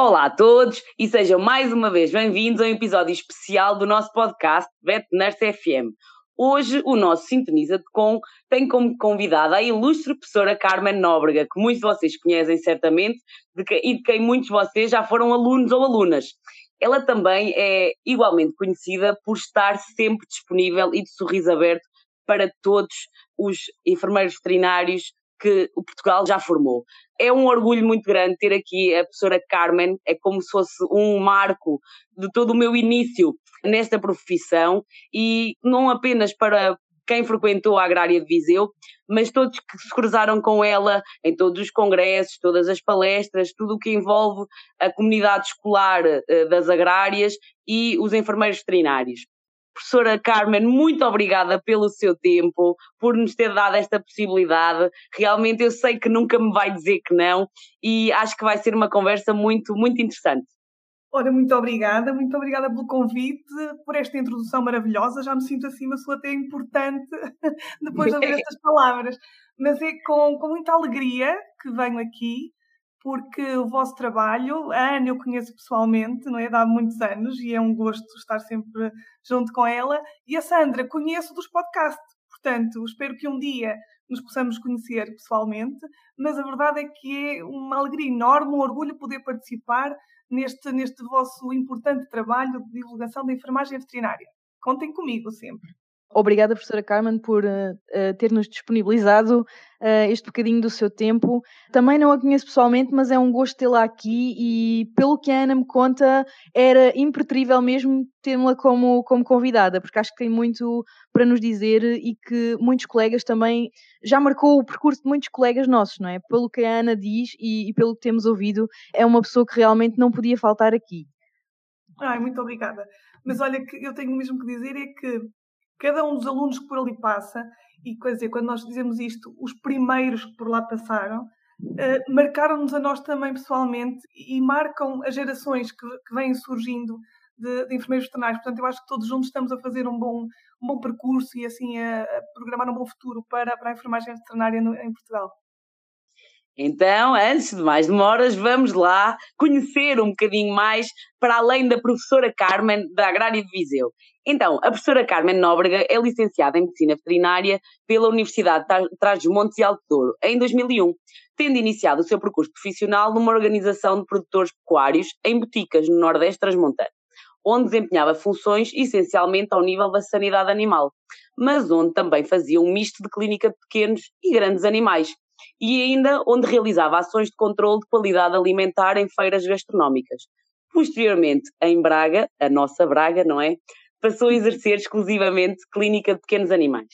Olá a todos e sejam mais uma vez bem-vindos a um episódio especial do nosso podcast Vet Nurse FM. Hoje o nosso Sintoniza de Com tem como convidada a ilustre professora Carmen Nóbrega, que muitos de vocês conhecem certamente de que, e de quem muitos de vocês já foram alunos ou alunas. Ela também é igualmente conhecida por estar sempre disponível e de sorriso aberto para todos os enfermeiros veterinários que o Portugal já formou. É um orgulho muito grande ter aqui a professora Carmen, é como se fosse um marco de todo o meu início nesta profissão e não apenas para quem frequentou a Agrária de Viseu, mas todos que se cruzaram com ela em todos os congressos, todas as palestras, tudo o que envolve a comunidade escolar eh, das agrárias e os enfermeiros veterinários. Professora Carmen, muito obrigada pelo seu tempo, por nos ter dado esta possibilidade. Realmente eu sei que nunca me vai dizer que não e acho que vai ser uma conversa muito, muito interessante. Ora, muito obrigada, muito obrigada pelo convite, por esta introdução maravilhosa. Já me sinto assim uma pessoa até importante depois de ouvir estas palavras. Mas é com, com muita alegria que venho aqui porque o vosso trabalho, a Ana eu conheço pessoalmente, não é? Há muitos anos e é um gosto estar sempre junto com ela. E a Sandra conheço dos podcasts, portanto, espero que um dia nos possamos conhecer pessoalmente, mas a verdade é que é uma alegria enorme, um orgulho poder participar neste, neste vosso importante trabalho de divulgação da enfermagem veterinária. Contem comigo sempre. Obrigada, professora Carmen, por uh, ter-nos disponibilizado uh, este bocadinho do seu tempo. Também não a conheço pessoalmente, mas é um gosto tê-la aqui e, pelo que a Ana me conta, era impreterível mesmo tê-la como, como convidada, porque acho que tem muito para nos dizer e que muitos colegas também já marcou o percurso de muitos colegas nossos, não é? Pelo que a Ana diz e, e pelo que temos ouvido, é uma pessoa que realmente não podia faltar aqui. Ai, muito obrigada. Mas olha, que eu tenho mesmo que dizer é que cada um dos alunos que por ali passa, e quer dizer, quando nós dizemos isto, os primeiros que por lá passaram, uh, marcaram-nos a nós também pessoalmente e marcam as gerações que, que vêm surgindo de, de, enfermeiros veterinários. Portanto, eu acho que todos juntos estamos a fazer um bom, um bom percurso e assim a, a programar um bom futuro para, para a enfermagem veterinária no, em Portugal. Então, antes de mais demoras, vamos lá conhecer um bocadinho mais para além da professora Carmen da Agrária de Viseu. Então, a professora Carmen Nóbrega é licenciada em Medicina Veterinária pela Universidade de Trás-os-Montes e Alto Douro em 2001, tendo iniciado o seu percurso profissional numa organização de produtores pecuários em boticas no Nordeste Transmontano, onde desempenhava funções essencialmente ao nível da sanidade animal, mas onde também fazia um misto de clínica de pequenos e grandes animais, e ainda onde realizava ações de controle de qualidade alimentar em feiras gastronómicas. Posteriormente, em Braga, a nossa Braga, não é? Passou a exercer exclusivamente clínica de pequenos animais.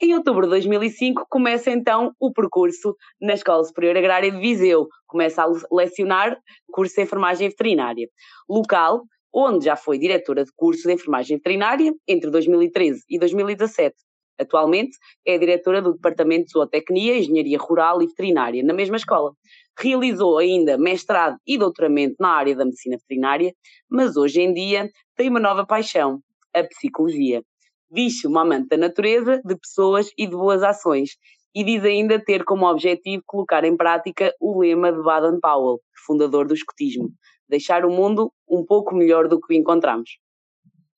Em outubro de 2005 começa então o percurso na Escola Superior Agrária de Viseu. Começa a lecionar curso de enfermagem veterinária. Local onde já foi diretora de curso de enfermagem veterinária entre 2013 e 2017. Atualmente é diretora do Departamento de Zootecnia, Engenharia Rural e Veterinária, na mesma escola. Realizou ainda mestrado e doutoramento na área da medicina veterinária, mas hoje em dia tem uma nova paixão, a psicologia. Diz-se uma amante da natureza, de pessoas e de boas ações, e diz ainda ter como objetivo colocar em prática o lema de Baden-Powell, fundador do escotismo, deixar o mundo um pouco melhor do que o encontramos.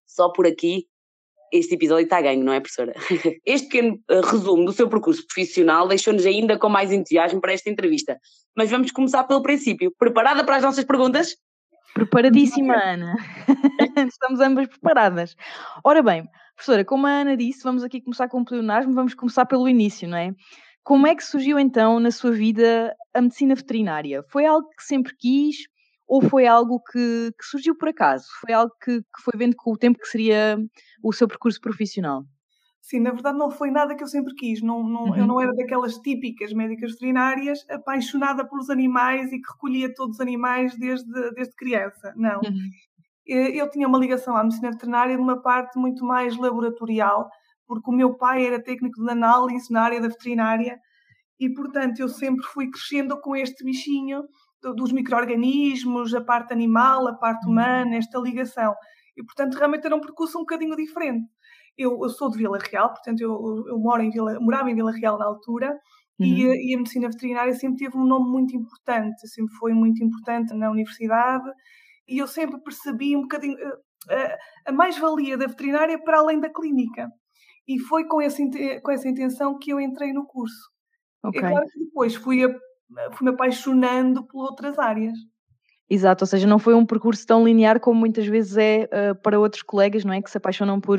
Só por aqui este episódio está ganho, não é, professora? Este pequeno uh, resumo do seu percurso profissional deixou-nos ainda com mais entusiasmo para esta entrevista. Mas vamos começar pelo princípio. Preparada para as nossas perguntas? Preparadíssima, Ana. Estamos ambas preparadas. Ora bem, professora, como a Ana disse, vamos aqui começar com o pleonasmo, vamos começar pelo início, não é? Como é que surgiu então na sua vida a medicina veterinária? Foi algo que sempre quis? Ou foi algo que, que surgiu por acaso? Foi algo que, que, foi vendo com o tempo que seria o seu percurso profissional? Sim, na verdade não foi nada que eu sempre quis. Não, não, uhum. Eu não era daquelas típicas médicas veterinárias apaixonada pelos animais e que recolhia todos os animais desde, desde criança. Não. Uhum. Eu tinha uma ligação à medicina veterinária numa parte muito mais laboratorial, porque o meu pai era técnico de análise na área da veterinária e, portanto, eu sempre fui crescendo com este bichinho dos micro-organismos, a parte animal, a parte uhum. humana, esta ligação. E, portanto, realmente era um percurso um bocadinho diferente. Eu, eu sou de Vila Real, portanto, eu, eu moro em Vila, morava em Vila Real na altura, Uhum. E, a, e, a, medicina veterinária sempre teve um nome muito importante, sempre foi muito importante na universidade e eu sempre percebi um bocadinho uh, a, a mais-valia da veterinária para além da clínica. E foi com, esse, com essa intenção que eu entrei no curso. Okay. É claro que depois fui, fui me apaixonando por outras áreas. Exato, ou seja, não foi um percurso tão linear como muitas vezes é uh, para outros colegas, não é? Que se apaixonam por,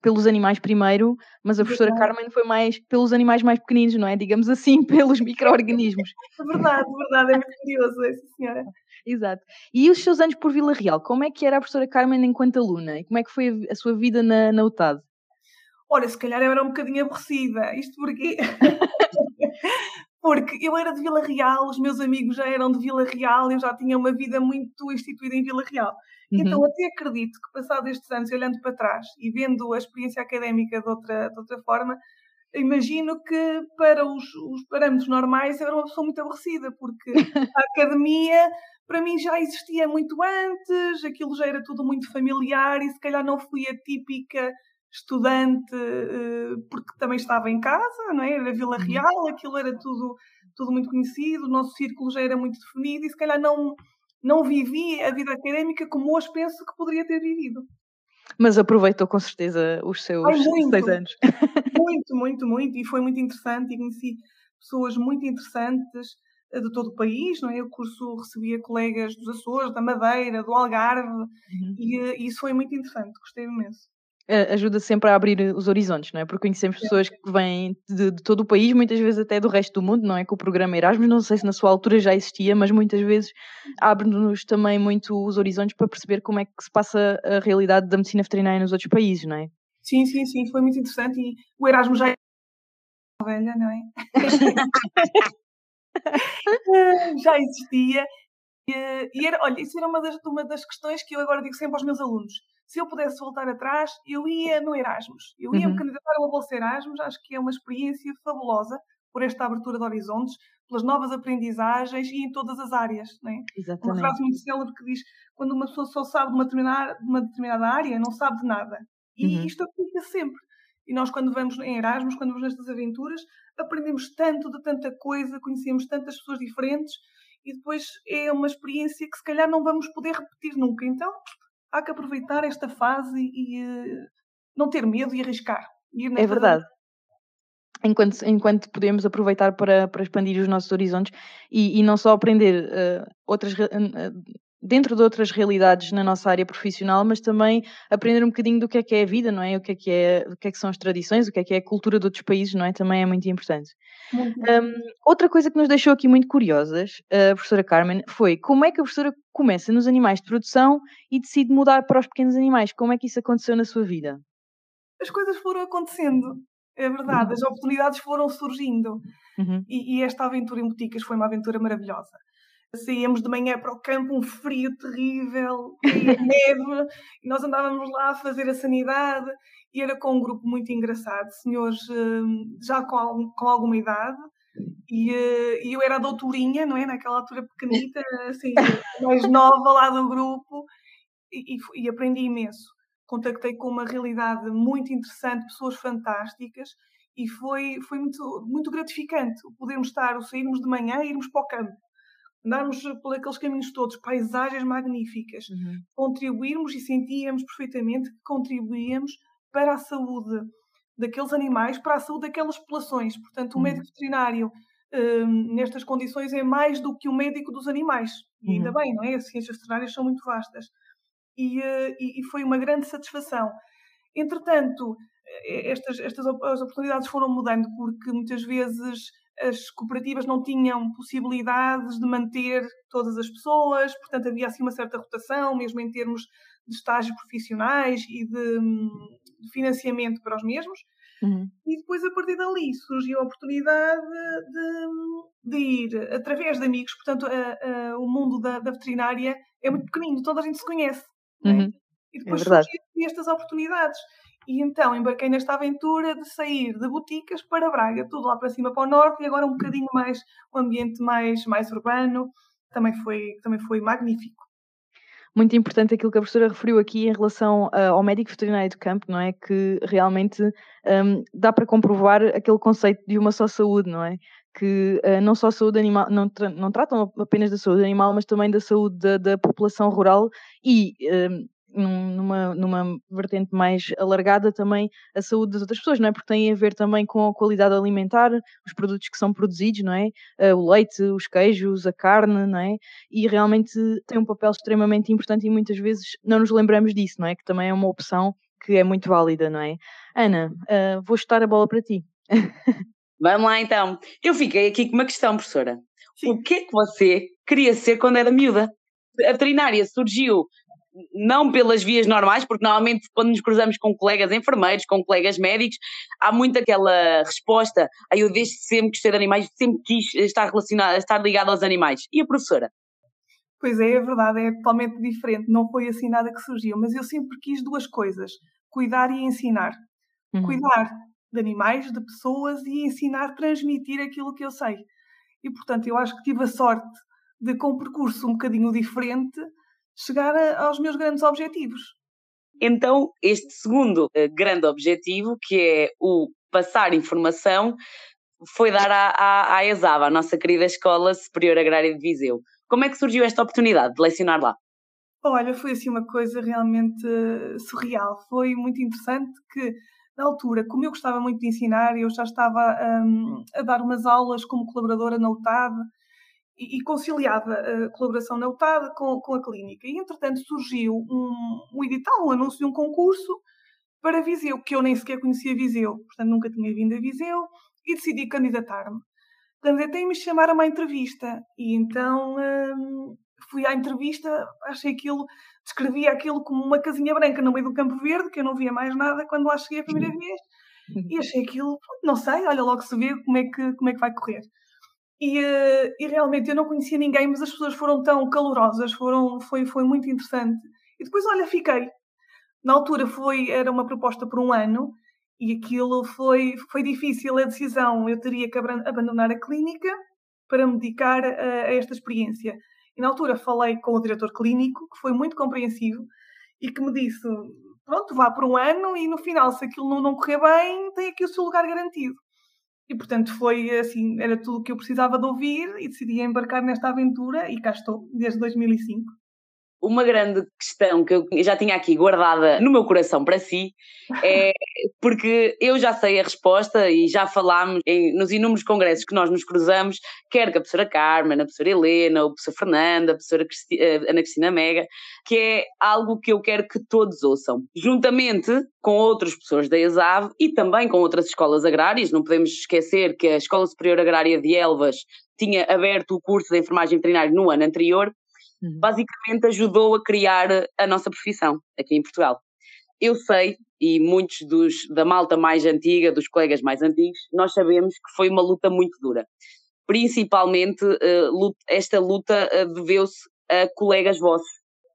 pelos animais primeiro, mas a professora Carmen foi mais pelos animais mais pequeninos, não é? Digamos assim, pelos micro-organismos. É verdade, verdade, é muito curioso essa senhora. Exato. E os seus anos por Vila Real, como é que era a professora Carmen enquanto aluna? E como é que foi a, a sua vida na, na UTAD? Olha, se calhar eu era um bocadinho aborrecida. Isto porque porque eu era de Vila Real, os meus amigos já eram de Vila Real, eu já tinha uma vida muito instituída em Vila Real. Uhum. Então, até acredito que, passados estes anos, olhando para trás e vendo a experiência académica de outra, de outra forma, imagino que, para os, os parâmetros normais, eu era uma pessoa muito aborrecida, porque a academia, para mim, já existia muito antes, aquilo já era tudo muito familiar e, se calhar, não fui a típica estudante, eh, porque também estava em casa, não é? Era Vila uhum. Real, aquilo era tudo, tudo muito conhecido, o nosso círculo já era muito definido e se calhar não, não vivi a vida académica como hoje penso que poderia ter vivido. Mas aproveitou com certeza os seus Ai, muito, seis anos. Muito, muito, muito, e foi muito interessante e conheci pessoas muito interessantes eh, de todo o país, não é? O curso recebia colegas dos Açores, da Madeira, do Algarve, uhum. e, eh, e isso foi muito interessante, gostei imenso ajuda sempre a abrir os horizontes, não é? Porque conhecemos pessoas que vêm de, de, todo o país, muitas vezes até do resto do mundo, não é? Com o programa Erasmus, não sei se na sua altura já existia, mas muitas vezes abre-nos também muito os horizontes para perceber como é que se passa a realidade da medicina veterinária nos outros países, não é? Sim, sim, sim, foi muito interessante e o Erasmus já é velha, não é? já existia e, e, era, olha, isso era uma das, uma das questões que eu agora digo sempre aos meus alunos se eu pudesse voltar atrás, eu ia no Erasmus. Eu ia uhum. me candidatar a uma bolsa Erasmus, acho que é uma experiência fabulosa por esta abertura de horizontes, pelas novas aprendizagens e em todas as áreas. Não é? Exatamente. Uma frase muito célebre que diz: quando uma pessoa só sabe de uma determinada, de uma determinada área, não sabe de nada. E uhum. isto aplica sempre. E nós, quando vamos em Erasmus, quando vamos nestas aventuras, aprendemos tanto de tanta coisa, conhecemos tantas pessoas diferentes e depois é uma experiência que se calhar não vamos poder repetir nunca. Então, há que aproveitar esta fase e uh, não ter medo e arriscar. é verdade. Enquanto, enquanto podemos aproveitar para, para expandir os nossos horizontes e, e não só aprender uh, outras, uh, dentro de outras realidades na nossa área profissional, mas também aprender um bocadinho do que é que é a vida, não é? O que é que, é, o que, é que são as tradições, o que é que é a cultura de outros países, não é? Também é muito importante. Um, outra coisa que nos deixou aqui muito curiosas, a professora Carmen, foi como é que a professora começa nos animais de produção e decide mudar para os pequenos animais? Como é que isso aconteceu na sua vida? As coisas foram acontecendo, é verdade, as oportunidades foram surgindo. Uhum. E, e esta aventura em boticas foi uma aventura maravilhosa saíamos de manhã para o campo, um frio terrível, neve, e nós andávamos lá a fazer a sanidade, e era com um grupo muito engraçado, senhores hum, já com, com alguma idade, e, eh, e eu era a doutorinha, não é? Naquela altura pequenita, assim, mais nova lá do grupo, e, e, e aprendi imenso. Contactei com uma realidade muito interessante, pessoas fantásticas, e foi, foi muito, muito gratificante podermos estar, o sairmos de manhã e irmos para o campo andarmos por aqueles caminhos todos, paisagens magníficas, uhum. contribuirmos e sentíamos perfeitamente que contribuíamos para a saúde daqueles animais, para a saúde daquelas populações. Portanto, o uhum. médico veterinário um, nestas condições é mais do que o médico dos animais. E ainda uhum. bem, não é? As ciências veterinárias são muito vastas. E, uh, e, e foi uma grande satisfação. Entretanto, eh, estas, estas as oportunidades foram mudando porque muitas vezes as cooperativas não tinham possibilidades de manter todas as pessoas, portanto havia assim uma certa rotação, mesmo em termos de estágios profissionais e de, de financiamento para os mesmos. Uhum. E depois, a partir dali, surgiu a oportunidade de, de ir através de amigos. Portanto, a, a, o mundo da, da, veterinária é muito pequenino, toda a gente se conhece. É? Uhum. É? E depois é surgiram estas oportunidades. E então embarquei nesta aventura de sair de boticas para Braga, tudo lá para cima para o norte e agora um bocadinho mais, um ambiente mais, mais urbano, também foi, também foi magnífico. Muito importante aquilo que a professora referiu aqui em relação uh, ao médico veterinário de campo, não é? Que realmente um, dá para comprovar aquele conceito de uma só saúde, não é? que uh, não só saúde animal, não, tra não tratam apenas da saúde animal, mas também da saúde da, da população rural e uh, numa, numa vertente mais alargada também a saúde das outras pessoas, não é? Porque tem a ver também com a qualidade alimentar, os produtos que são produzidos, não é? Uh, o leite, os queijos, a carne, não é? E realmente tem um papel extremamente importante e muitas vezes não nos lembramos disso, não é? Que também é uma opção que é muito válida, não é? Ana, uh, vou chutar a bola para ti. Vamos lá então. Eu fiquei aqui com uma questão, professora. Sim. O que é que você queria ser quando era miúda? A veterinária surgiu não pelas vias normais, porque normalmente quando nos cruzamos com colegas enfermeiros, com colegas médicos, há muito aquela resposta, aí eu desde sempre gostei de animais, sempre quis estar relacionada, estar ligado aos animais. E a professora? Pois é, é verdade, é totalmente diferente, não foi assim nada que surgiu, mas eu sempre quis duas coisas, cuidar e ensinar. Uhum. Cuidar de animais, de pessoas e ensinar, transmitir aquilo que eu sei. E portanto, eu acho que tive a sorte de, com um percurso um bocadinho diferente, chegar a, aos meus grandes objetivos. Então, este segundo uh, grande objetivo, que é o passar informação, foi dar à, à, à ESAV, a nossa querida Escola Superior Agrária de Viseu. Como é que surgiu esta oportunidade de lecionar lá? Olha, foi assim uma coisa realmente uh, surreal. Foi muito interessante que, na altura, como eu gostava muito de ensinar, eu já estava um, a dar umas aulas como colaboradora na UTAD e, conciliava a colaboração na UTAD com, com a clínica. E, entretanto, surgiu um, um edital, um anúncio de um concurso para Viseu, que eu nem sequer conhecia Viseu, portanto nunca tinha vindo a Viseu, e decidi candidatar-me. Candidatei-me e chamaram a uma entrevista, e então hum, fui à entrevista, achei aquilo, descrevia aquilo como uma casinha branca no meio do Campo Verde, que eu não via mais nada quando lá cheguei a primeira vez, e achei aquilo, não sei, olha logo se vê como é que, como é que vai correr. E, uh, e, realmente eu não conhecia ninguém, mas as pessoas foram tão calorosas, foram, foi, foi muito interessante. E depois, olha, fiquei. Na altura foi, era uma proposta por um ano e aquilo foi, foi difícil a decisão. Eu teria que abandonar a clínica para me dedicar a, a esta experiência. E na altura falei com o diretor clínico, que foi muito compreensivo e que me disse: pronto, vá por um ano e no final, se aquilo não, não correr bem, tem aqui o seu lugar garantido. E portanto foi assim, era tudo o que eu precisava de ouvir e decidi embarcar nesta aventura e cá estou, desde 2005. Uma grande questão que eu já tinha aqui guardada no meu coração para si é porque eu já sei a resposta e já falámos em, nos inúmeros congressos que nós nos cruzamos, quer com a professora Carmen, a professora Helena, a professora Fernanda, a professora Cristi eh, Ana Cristina Mega, que é algo que eu quero que todos ouçam, juntamente com outras pessoas da ESAV e também com outras escolas agrárias. Não podemos esquecer que a Escola Superior Agrária de Elvas tinha aberto o curso de enfermagem veterinária no ano anterior uhum. basicamente ajudou a criar a nossa profissão aqui em Portugal. Eu sei, e muitos dos, da malta mais antiga, dos colegas mais antigos, nós sabemos que foi uma luta muito dura. Principalmente, uh, esta luta uh, deveu-se a colegas vossos,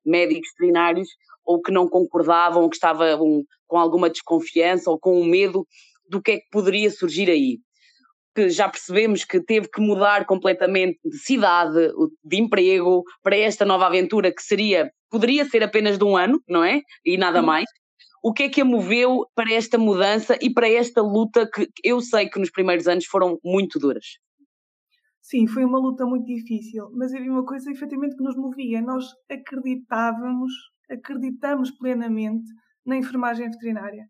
médicos veterinários, ou que não concordavam, ou que estavam com alguma desconfiança ou com um medo do que é que poderia surgir aí que já percebemos que teve que mudar completamente de cidade, de emprego, para esta nova aventura que seria, poderia ser apenas de um ano, não é? E nada mais. O que é que a moveu para esta mudança e para esta luta que eu sei que nos primeiros anos foram muito duras? Sim, foi uma luta muito difícil, mas havia uma coisa efetivamente que nos movia. Nós acreditávamos, acreditamos plenamente na enfermagem veterinária.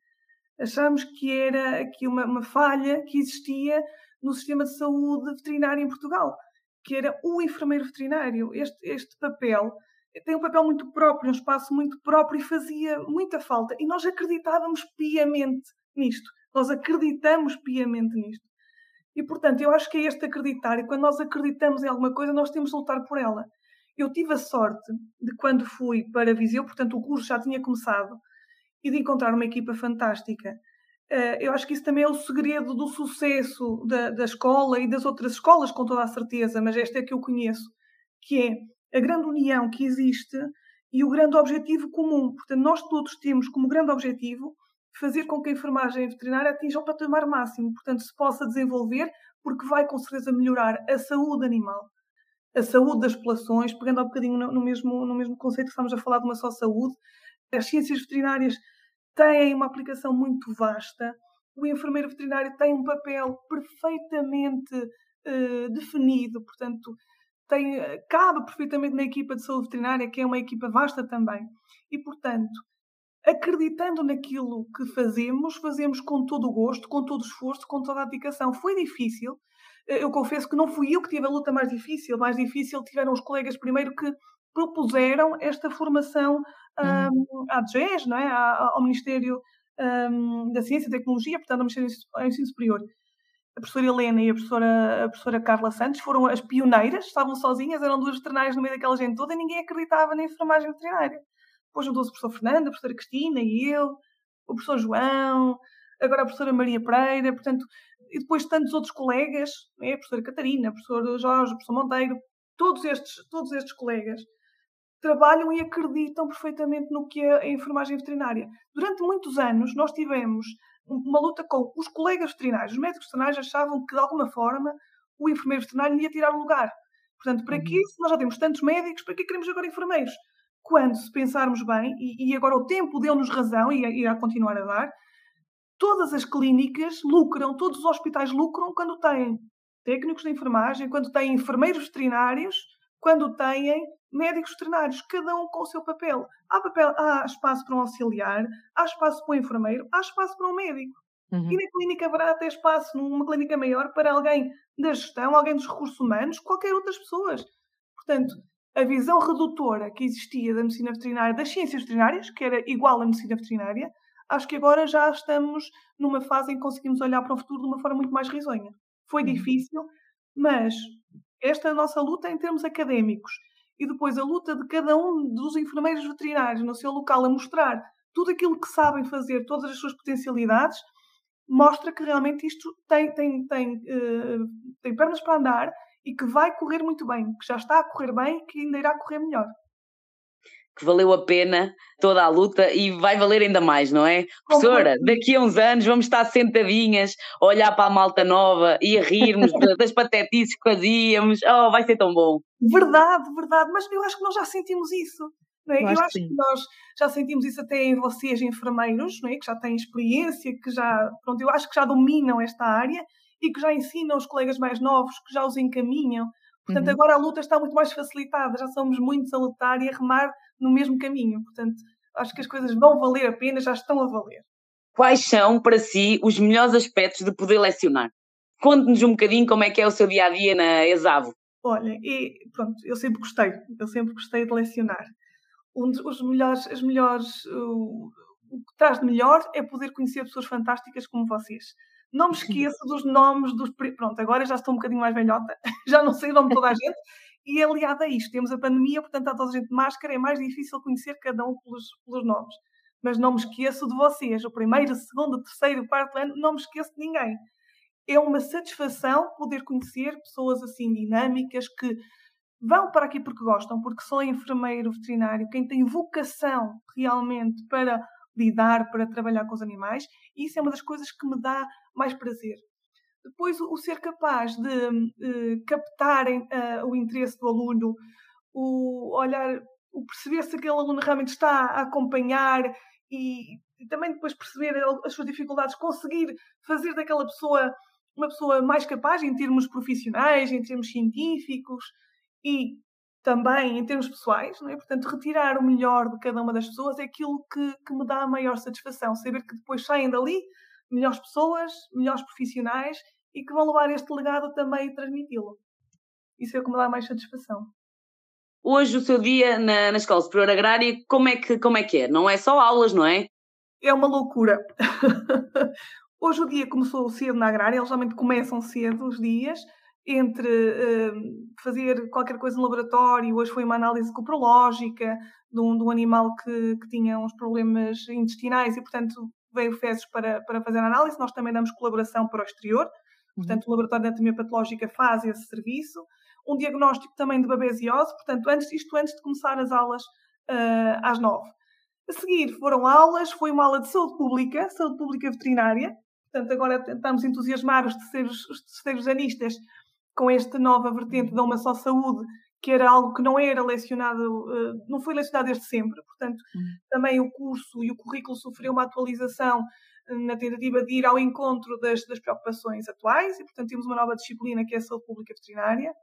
Achamos que era aqui uma, uma falha que existia no sistema de saúde veterinário em Portugal, que era o enfermeiro veterinário. Este, este papel tem um papel muito próprio, um espaço muito próprio e fazia muita falta. E nós acreditávamos piamente nisto. Nós acreditamos piamente nisto. E, portanto, eu acho que é este acreditar. E quando nós acreditamos em alguma coisa, nós temos de lutar por ela. Eu tive a sorte de, quando fui para Viseu, portanto, o curso já tinha começado, e de encontrar uma equipa fantástica eu acho que isso também é o segredo do sucesso da, da escola e das outras escolas, com toda a certeza, mas esta é que eu conheço, que é a grande união que existe e o grande objetivo comum. Portanto, nós todos temos como grande objetivo fazer com que a enfermagem veterinária atinja o patamar máximo, portanto, se possa desenvolver, porque vai com certeza melhorar a saúde animal, a saúde das populações, pegando um bocadinho no mesmo, no mesmo conceito que estamos a falar de uma só saúde. As ciências veterinárias têm uma aplicação muito vasta. O enfermeiro veterinário tem um papel perfeitamente uh, definido, portanto, tem, cabe perfeitamente na equipa de saúde veterinária, que é uma equipa vasta também. E, portanto, acreditando naquilo que fazemos, fazemos com todo o gosto, com todo o esforço, com toda a dedicação. Foi difícil. Eu confesso que não fui eu que tive a luta mais difícil. Mais difícil tiveram os colegas primeiro que propuseram esta formação um, à DGES, não é? ao Ministério um, da Ciência e Tecnologia, portanto, ao Ministério do Ensino Superior. A professora Helena e a professora, a professora Carla Santos foram as pioneiras, estavam sozinhas, eram duas veterinárias no meio daquela gente toda e ninguém acreditava na enfermagem veterinária. Depois juntou-se o professor Fernando, a professora Cristina e eu, o professor João, agora a professora Maria Pereira, portanto, e depois tantos outros colegas, é? a professora Catarina, o professor Jorge, o professor Monteiro, todos estes, todos estes colegas trabalham e acreditam perfeitamente no que é a enfermagem veterinária. Durante muitos anos nós tivemos uma luta com os colegas veterinários. Os médicos veterinários achavam que, de alguma forma, o enfermeiro veterinário ia tirar o lugar. Portanto, para que uhum. se nós já temos tantos médicos, para que queremos agora enfermeiros? Quando, se pensarmos bem, e, e agora o tempo deu-nos razão e irá continuar a dar, todas as clínicas lucram, todos os hospitais lucram quando têm técnicos de enfermagem, quando têm enfermeiros veterinários, quando têm médicos veterinários, cada um com o seu papel. Há, papel, há espaço para um auxiliar, há espaço para um enfermeiro, há espaço para um médico. Uhum. E na clínica haverá até espaço, numa clínica maior, para alguém da gestão, alguém dos recursos humanos, qualquer outras pessoas. Portanto, a visão redutora que existia da medicina veterinária, das ciências veterinárias, que era igual à medicina veterinária, acho que agora já estamos numa fase em que conseguimos olhar para o futuro de uma forma muito mais risonha. Foi uhum. difícil, mas esta é a nossa luta em termos académicos. E depois a luta de cada um dos enfermeiros veterinários no seu local a mostrar tudo aquilo que sabem fazer, todas as suas potencialidades, mostra que realmente isto tem, tem, tem, uh, tem pernas para andar e que vai correr muito bem, que já está a correr bem e que ainda irá correr melhor que valeu a pena toda a luta e vai valer ainda mais, não é? Professora, daqui a uns anos vamos estar sentadinhas a olhar para a malta nova e a rirmos das patetices que fazíamos. Oh, vai ser tão bom. Verdade, verdade, mas eu acho que nós já sentimos isso. Não é? Eu, acho, eu acho que nós já sentimos isso até em vocês, enfermeiros, não é? que já têm experiência, que já, pronto, eu acho que já dominam esta área e que já ensinam os colegas mais novos, que já os encaminham. Portanto, uhum. agora a luta está muito mais facilitada, já somos muitos a lutar e a remar no mesmo caminho. Portanto, acho que as coisas vão valer a pena, já estão a valer. Quais são, para si, os melhores aspectos de poder lecionar? Conte-nos um bocadinho como é que é o seu dia a dia na Exavo. Olha, e, pronto, eu sempre gostei, eu sempre gostei de lecionar. Um dos os melhores, as melhores, o, o que traz de melhor é poder conhecer pessoas fantásticas como vocês. Não me esqueço dos nomes dos. Pronto, agora já estou um bocadinho mais velhota, já não sei o nome de toda a gente, e aliado a isto, temos a pandemia, portanto, há toda a gente de máscara, é mais difícil conhecer cada um pelos, pelos nomes. Mas não me esqueço de vocês, o primeiro, o segundo, o terceiro, o quarto ano, não me esqueço de ninguém. É uma satisfação poder conhecer pessoas assim dinâmicas que vão para aqui porque gostam, porque sou enfermeiro veterinário, quem tem vocação realmente para lidar, para trabalhar com os animais, e isso é uma das coisas que me dá mais prazer. Depois, o, ser capaz de uh, captar uh, o interesse do aluno, o olhar, o perceber se aquele aluno realmente está a acompanhar e, e também depois perceber as suas dificuldades, conseguir fazer daquela pessoa uma pessoa mais capaz em termos profissionais, em termos científicos e também em termos pessoais, não é? Portanto, retirar o melhor de cada uma das pessoas é aquilo que, que me dá a maior satisfação. Saber que depois saem dali melhores pessoas, melhores profissionais e que vão levar este legado também e transmiti-lo. Isso é o que me dá mais satisfação. Hoje o seu dia na, na Escola Superior Agrária, como é, que, como é que é? Não é só aulas, não é? É uma loucura. Hoje o dia começou cedo na Agrária, eles realmente começam cedo os dias, entre uh, fazer qualquer coisa no laboratório, hoje foi uma análise coprológica de um, de um animal que, que tinha uns problemas intestinais e, portanto, veio fezes para, para fazer a análise. Nós também damos colaboração para o exterior, Portanto, o Laboratório de Anatomia Patológica faz esse serviço. Um diagnóstico também de babesiose, portanto, antes, isto antes de começar as aulas uh, às nove. A seguir foram aulas, foi uma aula de saúde pública, saúde pública veterinária. Portanto, agora estamos a entusiasmar os terceiros, os terceiros anistas com esta nova vertente da Uma Só Saúde, que era algo que não era lecionado, uh, não foi lecionado desde sempre. Portanto, uhum. também o curso e o currículo sofreu uma atualização na tentativa de ir ao encontro das, das preocupações atuais, e portanto temos uma nova disciplina que é a saúde pública veterinária.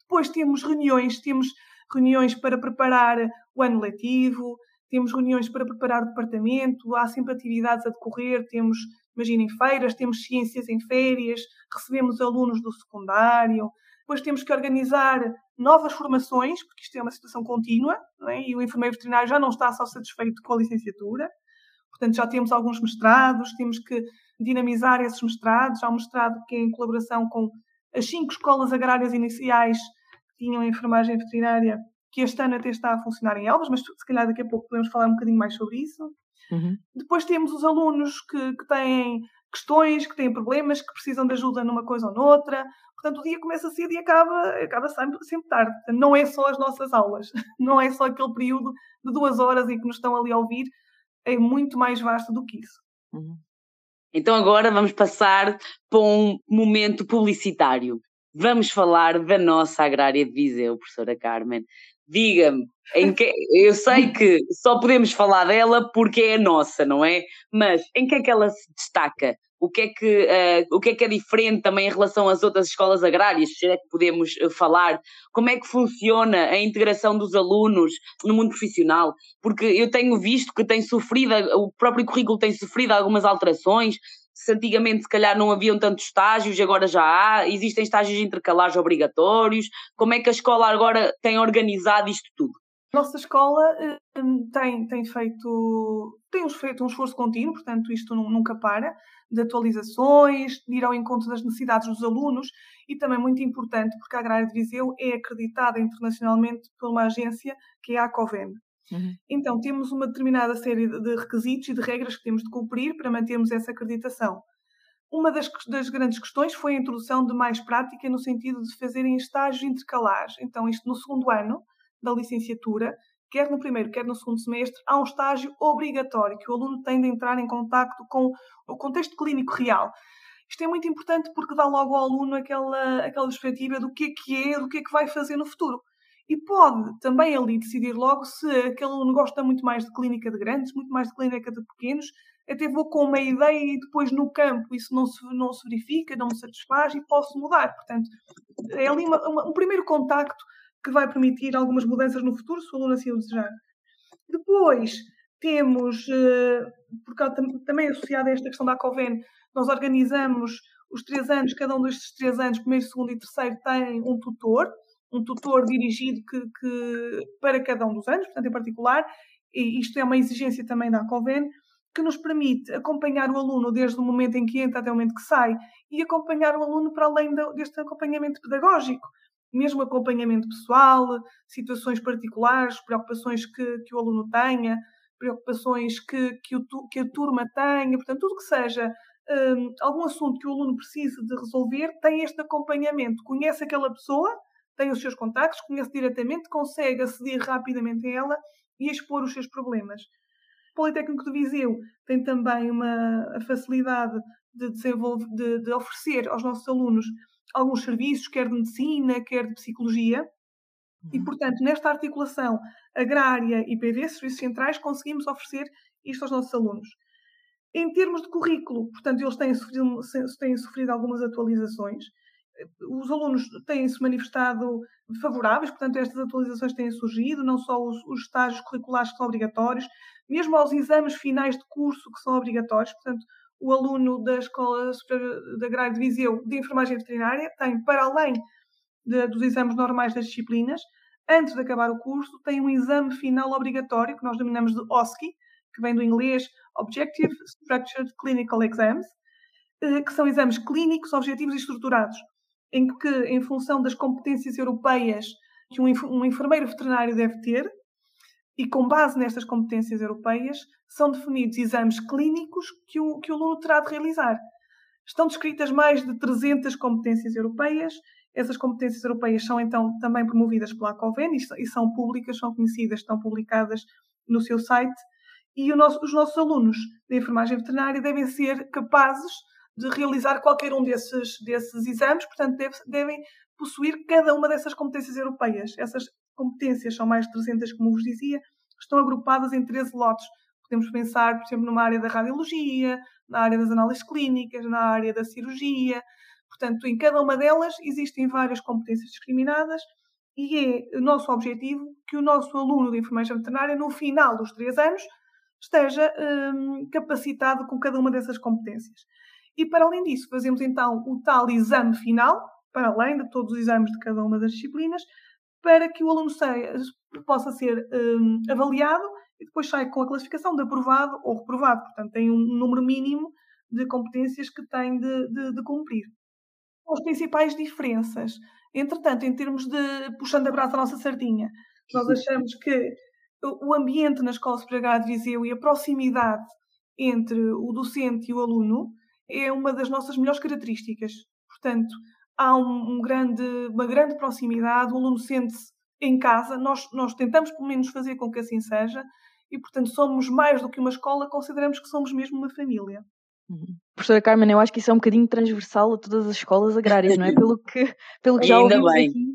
Depois temos reuniões, temos reuniões para preparar o ano letivo, temos reuniões para preparar o departamento, há sempre atividades a decorrer, temos, imaginem, feiras, temos ciências em férias, recebemos alunos do secundário, depois temos que organizar novas formações, porque isto é uma situação contínua, é? e o enfermeiro veterinário já não está só satisfeito com a licenciatura, portanto já temos alguns mestrados, temos que dinamizar esses mestrados, há um mestrado que é em colaboração com as cinco escolas agrárias iniciais que tinham enfermagem veterinária, que este ano até está a funcionar em Elvas, mas se calhar daqui a pouco podemos falar um bocadinho mais sobre isso. Uhum. Depois temos os alunos que, que têm questões, que têm problemas, que precisam de ajuda numa coisa ou noutra. Portanto, o dia começa cedo e acaba, acaba sempre, sempre tarde. Não é só as nossas aulas, não é só aquele período de duas horas em que nos estão ali a ouvir, é muito mais vasto do que isso. Uhum. Então agora vamos passar para um momento publicitário. Vamos falar da nossa agrária de Viseu, professora Carmen. Diga-me, que... eu sei que só podemos falar dela porque é a nossa, não é? Mas em que é que ela se destaca? O que, é que, uh, o que é que é diferente também em relação às outras escolas agrárias? Se é que podemos uh, falar? Como é que funciona a integração dos alunos no mundo profissional? Porque eu tenho visto que tem sofrido, o próprio currículo tem sofrido algumas alterações, se antigamente se calhar não haviam tantos estágios, agora já há, existem estágios intercalares obrigatórios, como é que a escola agora tem organizado isto tudo? Nossa escola hum, tem, tem feito tem feito um esforço contínuo, portanto isto nunca para, de atualizações, de ir ao encontro das necessidades dos alunos. E também muito importante porque a Agrária de Viseu é acreditada internacionalmente por uma agência que é a ACOVEN, Uhum. Então, temos uma determinada série de requisitos e de regras que temos de cumprir para mantermos essa acreditação. Uma das, das, grandes questões foi a introdução de mais prática no sentido de fazerem estágios intercalares. Então, isto no segundo ano da licenciatura, quer no primeiro, quer no segundo semestre, há um estágio obrigatório que o aluno tem de entrar em contato com o contexto clínico real. Isto é muito importante porque dá logo ao aluno aquela, aquela perspectiva do que é que é, do que é que vai fazer no futuro e pode também ali decidir logo se aquele aluno gosta muito mais de clínica de grandes, muito mais de clínica de pequenos, até vou com uma ideia e depois no campo isso não se, não se verifica, não me satisfaz e posso mudar. Portanto, é ali uma, uma, um primeiro contacto que vai permitir algumas mudanças no futuro, se o aluno assim o desejar. Depois temos, eh, porque também associado a esta questão da COVEN, nós organizamos os três anos, cada um destes três anos, primeiro, segundo e terceiro, tem um tutor, um tutor dirigido que, que, para cada um dos anos, portanto, em particular, e isto é uma exigência também da ACOVEN, que nos permite acompanhar o aluno desde o momento em que entra até o momento que sai e acompanhar o aluno para além deste acompanhamento pedagógico, mesmo acompanhamento pessoal, situações particulares, preocupações que, que o aluno tenha, preocupações que, que, o, que a turma tenha, portanto, tudo que seja um, algum assunto que o aluno precise de resolver, tem este acompanhamento, conhece aquela pessoa tem os seus contactos, conhece diretamente, consegue aceder rapidamente a ela e expor os seus problemas. O Politécnico de Viseu tem também uma a facilidade de, desenvolver, de, de oferecer aos nossos alunos alguns serviços, quer de medicina, quer de psicologia, e, uhum. portanto, nesta articulação agrária e PV, serviços centrais, conseguimos oferecer isto aos nossos alunos. Em termos de currículo, portanto, eles têm sofrido, têm sofrido algumas atualizações os alunos têm-se manifestado favoráveis, portanto, estas atualizações têm surgido, não só os, os estágios curriculares que são obrigatórios, mesmo aos exames finais de curso que são obrigatórios, portanto, o aluno da Escola da Agrária de Viseu de Enfermagem Veterinária tem, para além de, dos exames normais das disciplinas, antes de acabar o curso, tem um exame final obrigatório, que nós denominamos de OSCE, que vem do inglês Objective Structured Clinical Exams, eh, que são exames clínicos, objetivos e estruturados em que, em função das competências europeias que um enfermeiro veterinário deve ter, e com base nestas competências europeias, são definidos exames clínicos que o, que o aluno terá de realizar. Estão descritas mais de 300 competências europeias. Essas competências europeias são então também promovidas pela ACOVEN e são públicas, são conhecidas, estão publicadas no seu site. E nosso, os nossos alunos de enfermagem veterinária devem ser capazes de realizar qualquer um desses, desses exames, portanto, deve, devem possuir cada uma dessas competências europeias. Essas competências são mais de 300, como vos dizia, estão agrupadas em 13 lotes. Podemos pensar, por exemplo, numa área da radiologia, na área das análises clínicas, na área da cirurgia. Portanto, em cada uma delas existem várias competências discriminadas e é o nosso objetivo que o nosso aluno de enfermagem veterinária, no final dos três anos, esteja hum, capacitado com cada uma dessas competências. E para além disso, fazemos então o tal exame final, para além de todos os exames de cada uma das disciplinas, para que o aluno seja, possa ser hum, avaliado e depois sai com a classificação de aprovado ou reprovado. Portanto, tem um número mínimo de competências que tem de, de, de cumprir. As principais diferenças Entretanto, em termos de puxando a brasa à nossa sardinha, nós achamos que o ambiente na Escola Superior de Viseu e a proximidade entre o docente e o aluno é uma das nossas melhores características. Portanto, há um, um grande, uma grande proximidade, o aluno sente-se em casa, nós, nós tentamos pelo menos fazer com que assim seja, e portanto somos mais do que uma escola, consideramos que somos mesmo uma família. Uhum. Professora Carmen, eu acho que isso é um bocadinho transversal a todas as escolas agrárias, não é? Pelo que, pelo que já ouvimos bem. aqui.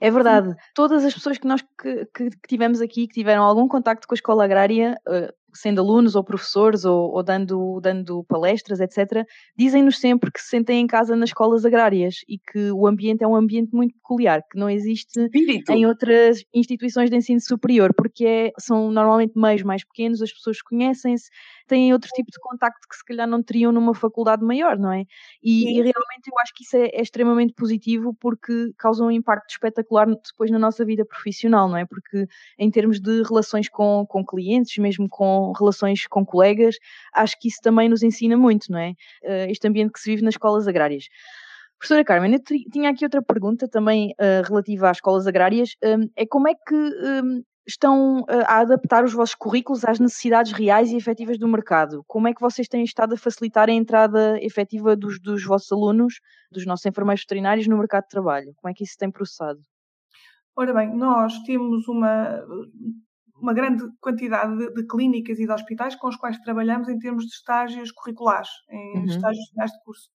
É verdade. Todas as pessoas que nós que, que, que, tivemos aqui, que tiveram algum contacto com a escola agrária, uh, sendo alunos ou professores ou, ou dando, dando palestras, etc., dizem-nos sempre que se sentem em casa nas escolas agrárias e que o ambiente é um ambiente muito peculiar, que não existe Espírito. em outras instituições de ensino superior, porque é, são normalmente meios mais pequenos, as pessoas conhecem-se, têm outro tipo de contacto que se calhar não teriam numa faculdade maior, não é? E, e realmente eu acho que isso é, é, extremamente positivo porque causa um impacto espetacular depois na nossa vida profissional, não é? Porque em termos de relações com, com clientes, mesmo com relações com colegas, acho que isso também nos ensina muito, não é? Uh, este ambiente que se vive nas escolas agrárias. Professora Carmen, eu tinha aqui outra pergunta também uh, relativa às escolas agrárias. Um, é como é que um, estão uh, a adaptar os vossos currículos às necessidades reais e efetivas do mercado? Como é que vocês têm estado a facilitar a entrada efetiva dos, dos vossos alunos, dos nossos enfermeiros veterinários no mercado de trabalho? Como é que isso tem processado? Ora bem, nós temos uma, uma grande quantidade de, de, clínicas e de hospitais com os quais trabalhamos em termos de estágios curriculares, em uhum. estágios finais de curso.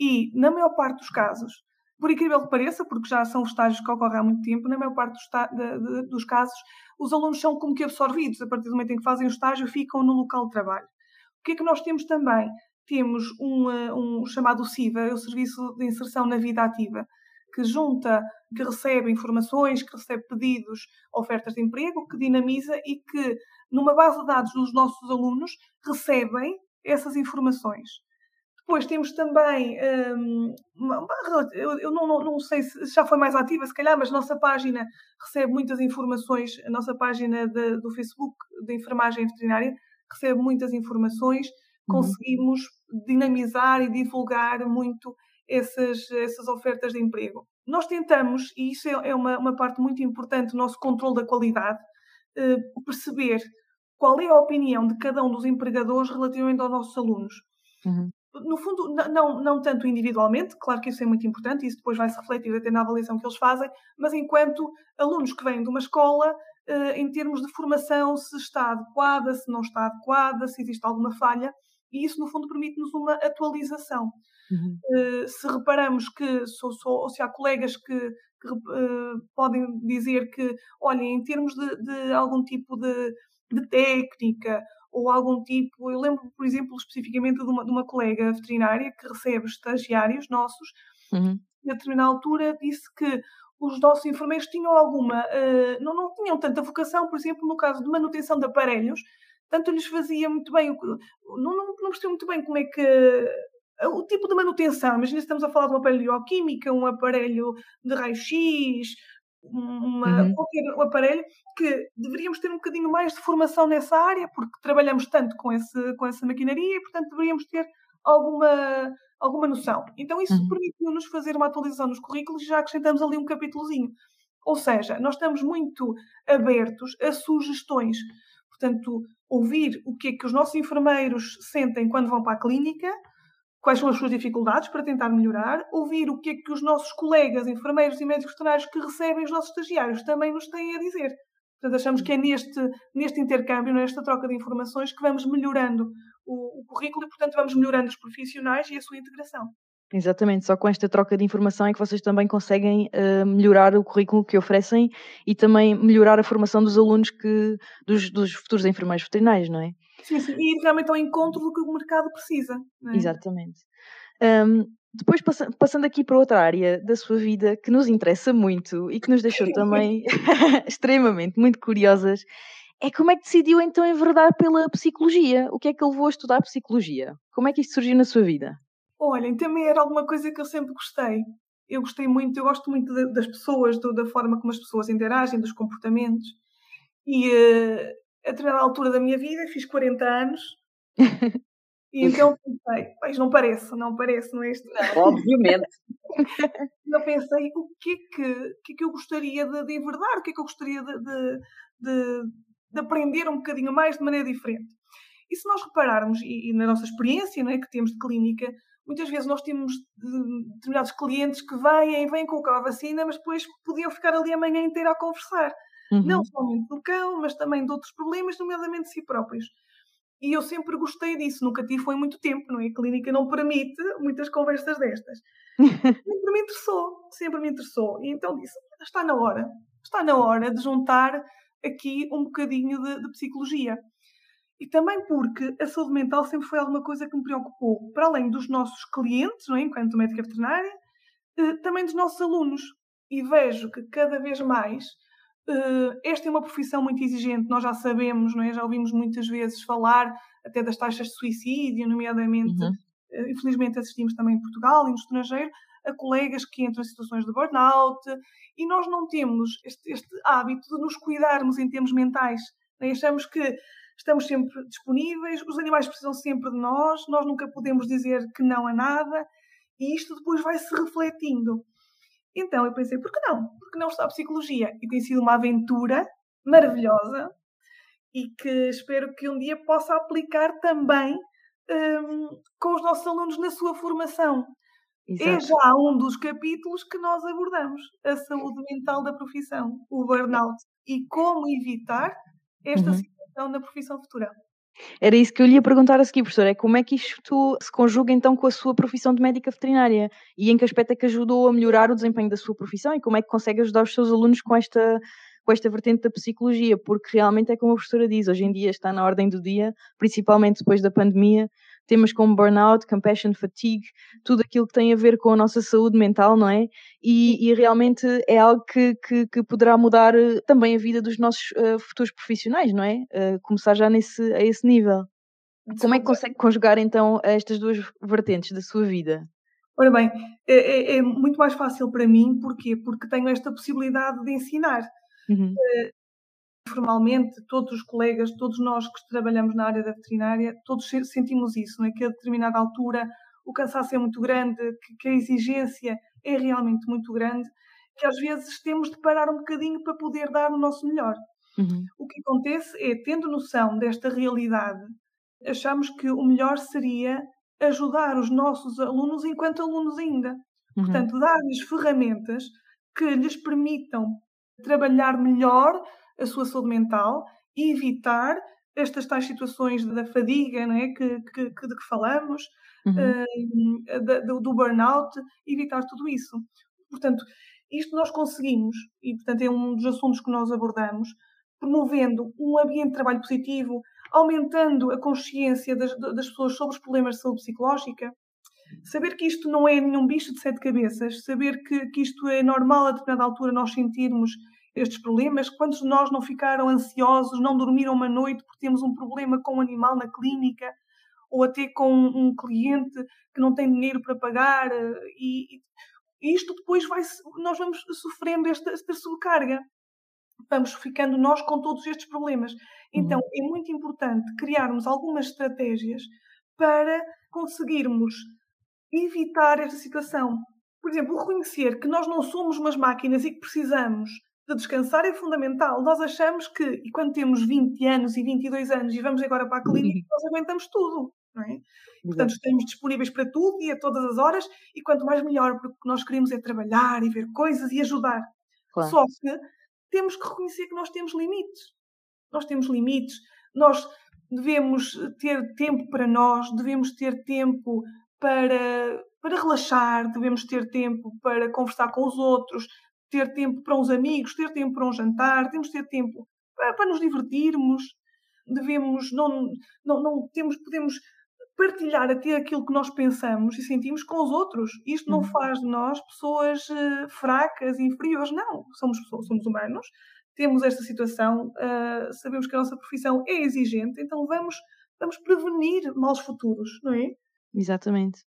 E, na maior parte dos casos, por incrível que pareça, porque já são estágios que ocorrem há muito tempo, na maior parte dos, de, de, dos casos, os alunos são como que absorvidos. A partir do momento em que fazem o estágio, ficam no local de trabalho. O que é que nós temos também? Temos um, eh, um chamado SIVA, é o Serviço de Inserção na Vida Ativa, que junta, que recebe informações, que recebe pedidos, ofertas de emprego, que dinamiza e que, numa base de dados dos nossos alunos, recebem essas informações. Depois temos também, hum, eu não, não, não, sei se já foi mais ativa, se calhar, mas a nossa página recebe muitas informações, a nossa página de, do Facebook de enfermagem veterinária recebe muitas informações, uhum. conseguimos dinamizar e divulgar muito essas, essas ofertas de emprego. Nós tentamos, e isso é, é uma, uma parte muito importante do nosso controle da qualidade, eh, perceber qual é a opinião de cada um dos empregadores relativamente aos nossos alunos. Uhum. No fundo, não, não tanto individualmente, claro que isso é muito importante, isso depois vai se refletir até na avaliação que eles fazem, mas enquanto alunos que vêm de uma escola, eh, em termos de formação, se está adequada, se não está adequada, se existe alguma falha, e isso, no fundo, permite-nos uma atualização. Uhum. Uh, se reparamos que, sou, ou se há colegas que, que uh, podem dizer que, olhem, em termos de, de algum tipo de, de, técnica ou algum tipo, eu lembro, por exemplo, especificamente de uma, de uma colega veterinária que recebe estagiários nossos, uhum. e a determinada altura disse que os nossos enfermeiros tinham alguma, uh, não, não tinham tanta vocação, por exemplo, no caso de manutenção de aparelhos, tanto lhes fazia muito bem, não, não, não percebi muito bem como é que o tipo de manutenção, imagina se estamos a falar de um aparelho de bioquímica, um aparelho de raio-x, uma, uhum. qualquer aparelho, que deveríamos ter um bocadinho mais de formação nessa área, porque trabalhamos tanto com, esse, com essa maquinaria e, portanto, deveríamos ter alguma, alguma noção. Então, isso uhum. permitiu-nos fazer uma atualização nos currículos e já acrescentamos ali um capítulozinho. Ou seja, nós estamos muito abertos a sugestões. Portanto, ouvir o que é que os nossos enfermeiros sentem quando vão para a clínica, quais são as suas dificuldades para tentar melhorar, ouvir o que é que os nossos colegas, enfermeiros e médicos veterinários que recebem os nossos estagiários também nos têm a dizer. Portanto, achamos que é neste, neste intercâmbio, nesta troca de informações, que vamos melhorando o, o currículo e, portanto, vamos melhorando os profissionais e a sua integração. Exatamente, só com esta troca de informação é que vocês também conseguem uh, melhorar o currículo que oferecem e também melhorar a formação dos alunos que, dos, dos futuros enfermeiros veterinários, não é? Sim, sim, e realmente ao encontro do que o mercado precisa. É? Exatamente. Um, depois, passando aqui para outra área da sua vida que nos interessa muito e que nos deixou também extremamente muito curiosas, é como é que decidiu então enverdar pela psicologia? O que é que levou a estudar psicologia? Como é que isto surgiu na sua vida? Olhem, também era alguma coisa que eu sempre gostei. Eu gostei muito, eu gosto muito das pessoas, do, da forma como as pessoas interagem, dos comportamentos. E uh, a determinada altura da minha vida, fiz 40 anos, e então pensei, pois não parece, não parece, não é isto? Obviamente. eu pensei, o que é que, o que, é que eu gostaria de, de enverdar? O que é que eu gostaria de, de, de, de aprender um bocadinho mais de maneira diferente? E se nós repararmos, e, e na nossa experiência não é, que temos de clínica, muitas vezes nós temos determinados clientes que vêm, vêm com a vacina, mas depois podiam ficar ali a manhã inteira a conversar. Uhum. Não somente do cão, mas também de outros problemas, nomeadamente de si próprios. E eu sempre gostei disso, nunca tive foi muito tempo, não é? A clínica não permite muitas conversas destas. sempre me interessou, sempre me interessou. E então disse: está na hora, está na hora de juntar aqui um bocadinho de, de psicologia. E também porque a saúde mental sempre foi alguma coisa que me preocupou, para além dos nossos clientes, não é? enquanto médica veterinária, eh, também dos nossos alunos. E vejo que cada vez mais esta é uma profissão muito exigente, nós já sabemos, não é? já ouvimos muitas vezes falar até das taxas de suicídio, nomeadamente, uhum. Eh, infelizmente assistimos também em Portugal e no estrangeiro, a colegas que entram em situações de burnout e nós não temos este, este hábito de nos cuidarmos em termos mentais. É? Achamos que estamos sempre disponíveis, os animais precisam sempre de nós, nós nunca podemos dizer que não a nada e isto depois vai se refletindo. Então eu pensei, por que não? Por que não estudar psicologia? E tem sido uma aventura maravilhosa e que espero que um dia possa aplicar também um, com os nossos alunos na sua formação. É Exato. É já um dos capítulos que nós abordamos, a saúde mental da profissão, o burnout, e como evitar esta uhum. situação na profissão futura. Era isso que eu lhe ia perguntar a seguir, professor, é como é que isto se conjuga então com a sua profissão de médica veterinária? E em que aspecto é que ajudou a melhorar o desempenho da sua profissão? E como é que consegue ajudar os seus alunos com esta, com esta vertente da psicologia, porque realmente é como a professora diz, hoje em dia está na ordem do dia, principalmente depois da pandemia, temas como burnout, compassion, fatigue, tudo aquilo que tem a ver com a nossa saúde mental, não é? E, e realmente é algo que, que, que, poderá mudar eh, também a vida dos nossos uh, futuros profissionais, não é? Uh, começar já nesse, a esse nível. Como é que consegue conjugar então estas duas vertentes da sua vida? Ora bem, é, é, é muito mais fácil para mim, porquê? Porque tenho esta possibilidade de ensinar. Uhum formalmente, todos os colegas, todos nós que trabalhamos na área da veterinária, todos sentimos isso, é? que a determinada altura o cansaço é muito grande, que, que a exigência é realmente muito grande, que às vezes temos de parar um bocadinho para poder dar o nosso melhor. Uhum. O que acontece é, tendo noção desta realidade, achamos que o melhor seria ajudar os nossos alunos enquanto alunos ainda. Uhum. Portanto, dar-lhes ferramentas que lhes permitam trabalhar melhor a sua saúde mental e evitar estas tais situações da fadiga não é? que, que, que de que falamos, uhum. uh, do, do burnout, evitar tudo isso. Portanto, isto nós conseguimos, e portanto é um dos assuntos que nós abordamos, promovendo um ambiente de trabalho positivo, aumentando a consciência das, das pessoas sobre os problemas de saúde psicológica, saber que isto não é nenhum bicho de sete cabeças, saber que, que isto é normal a determinada altura nós sentirmos estes problemas? Quantos de nós não ficaram ansiosos, não dormiram uma noite porque temos um problema com um animal na clínica? Ou até com um cliente que não tem dinheiro para pagar? Eh, e, e isto depois vai, nós vamos sofrendo esta, esta sobrecarga. Vamos ficando nós com todos estes problemas. Então, uhum. é muito importante criarmos algumas estratégias para conseguirmos evitar esta situação. Por exemplo, reconhecer que nós não somos umas máquinas e que precisamos de descansar é fundamental. Nós achamos que, e quando temos 20 anos e 22 anos e vamos agora para a clínica, nós aguentamos tudo. Não é? Portanto, estamos disponíveis para tudo e a todas as horas, e quanto mais melhor, porque o que nós queremos é trabalhar e ver coisas e ajudar. Claro. Só que temos que reconhecer que nós temos limites. Nós temos limites, nós devemos ter tempo para nós, devemos ter tempo para, para relaxar, devemos ter tempo para conversar com os outros, ter tempo para uns amigos, ter tempo para um jantar, temos de ter tempo para, para nos divertirmos. devemos, não, não, não temos, podemos partilhar até aquilo que nós pensamos e sentimos com os outros. Isto não uhum. faz de nós pessoas uh, fracas, inferiores, não. Somos pessoas, somos humanos, temos esta situação, uh, sabemos que a nossa profissão é exigente, então vamos, vamos prevenir maus futuros, não é? Exatamente.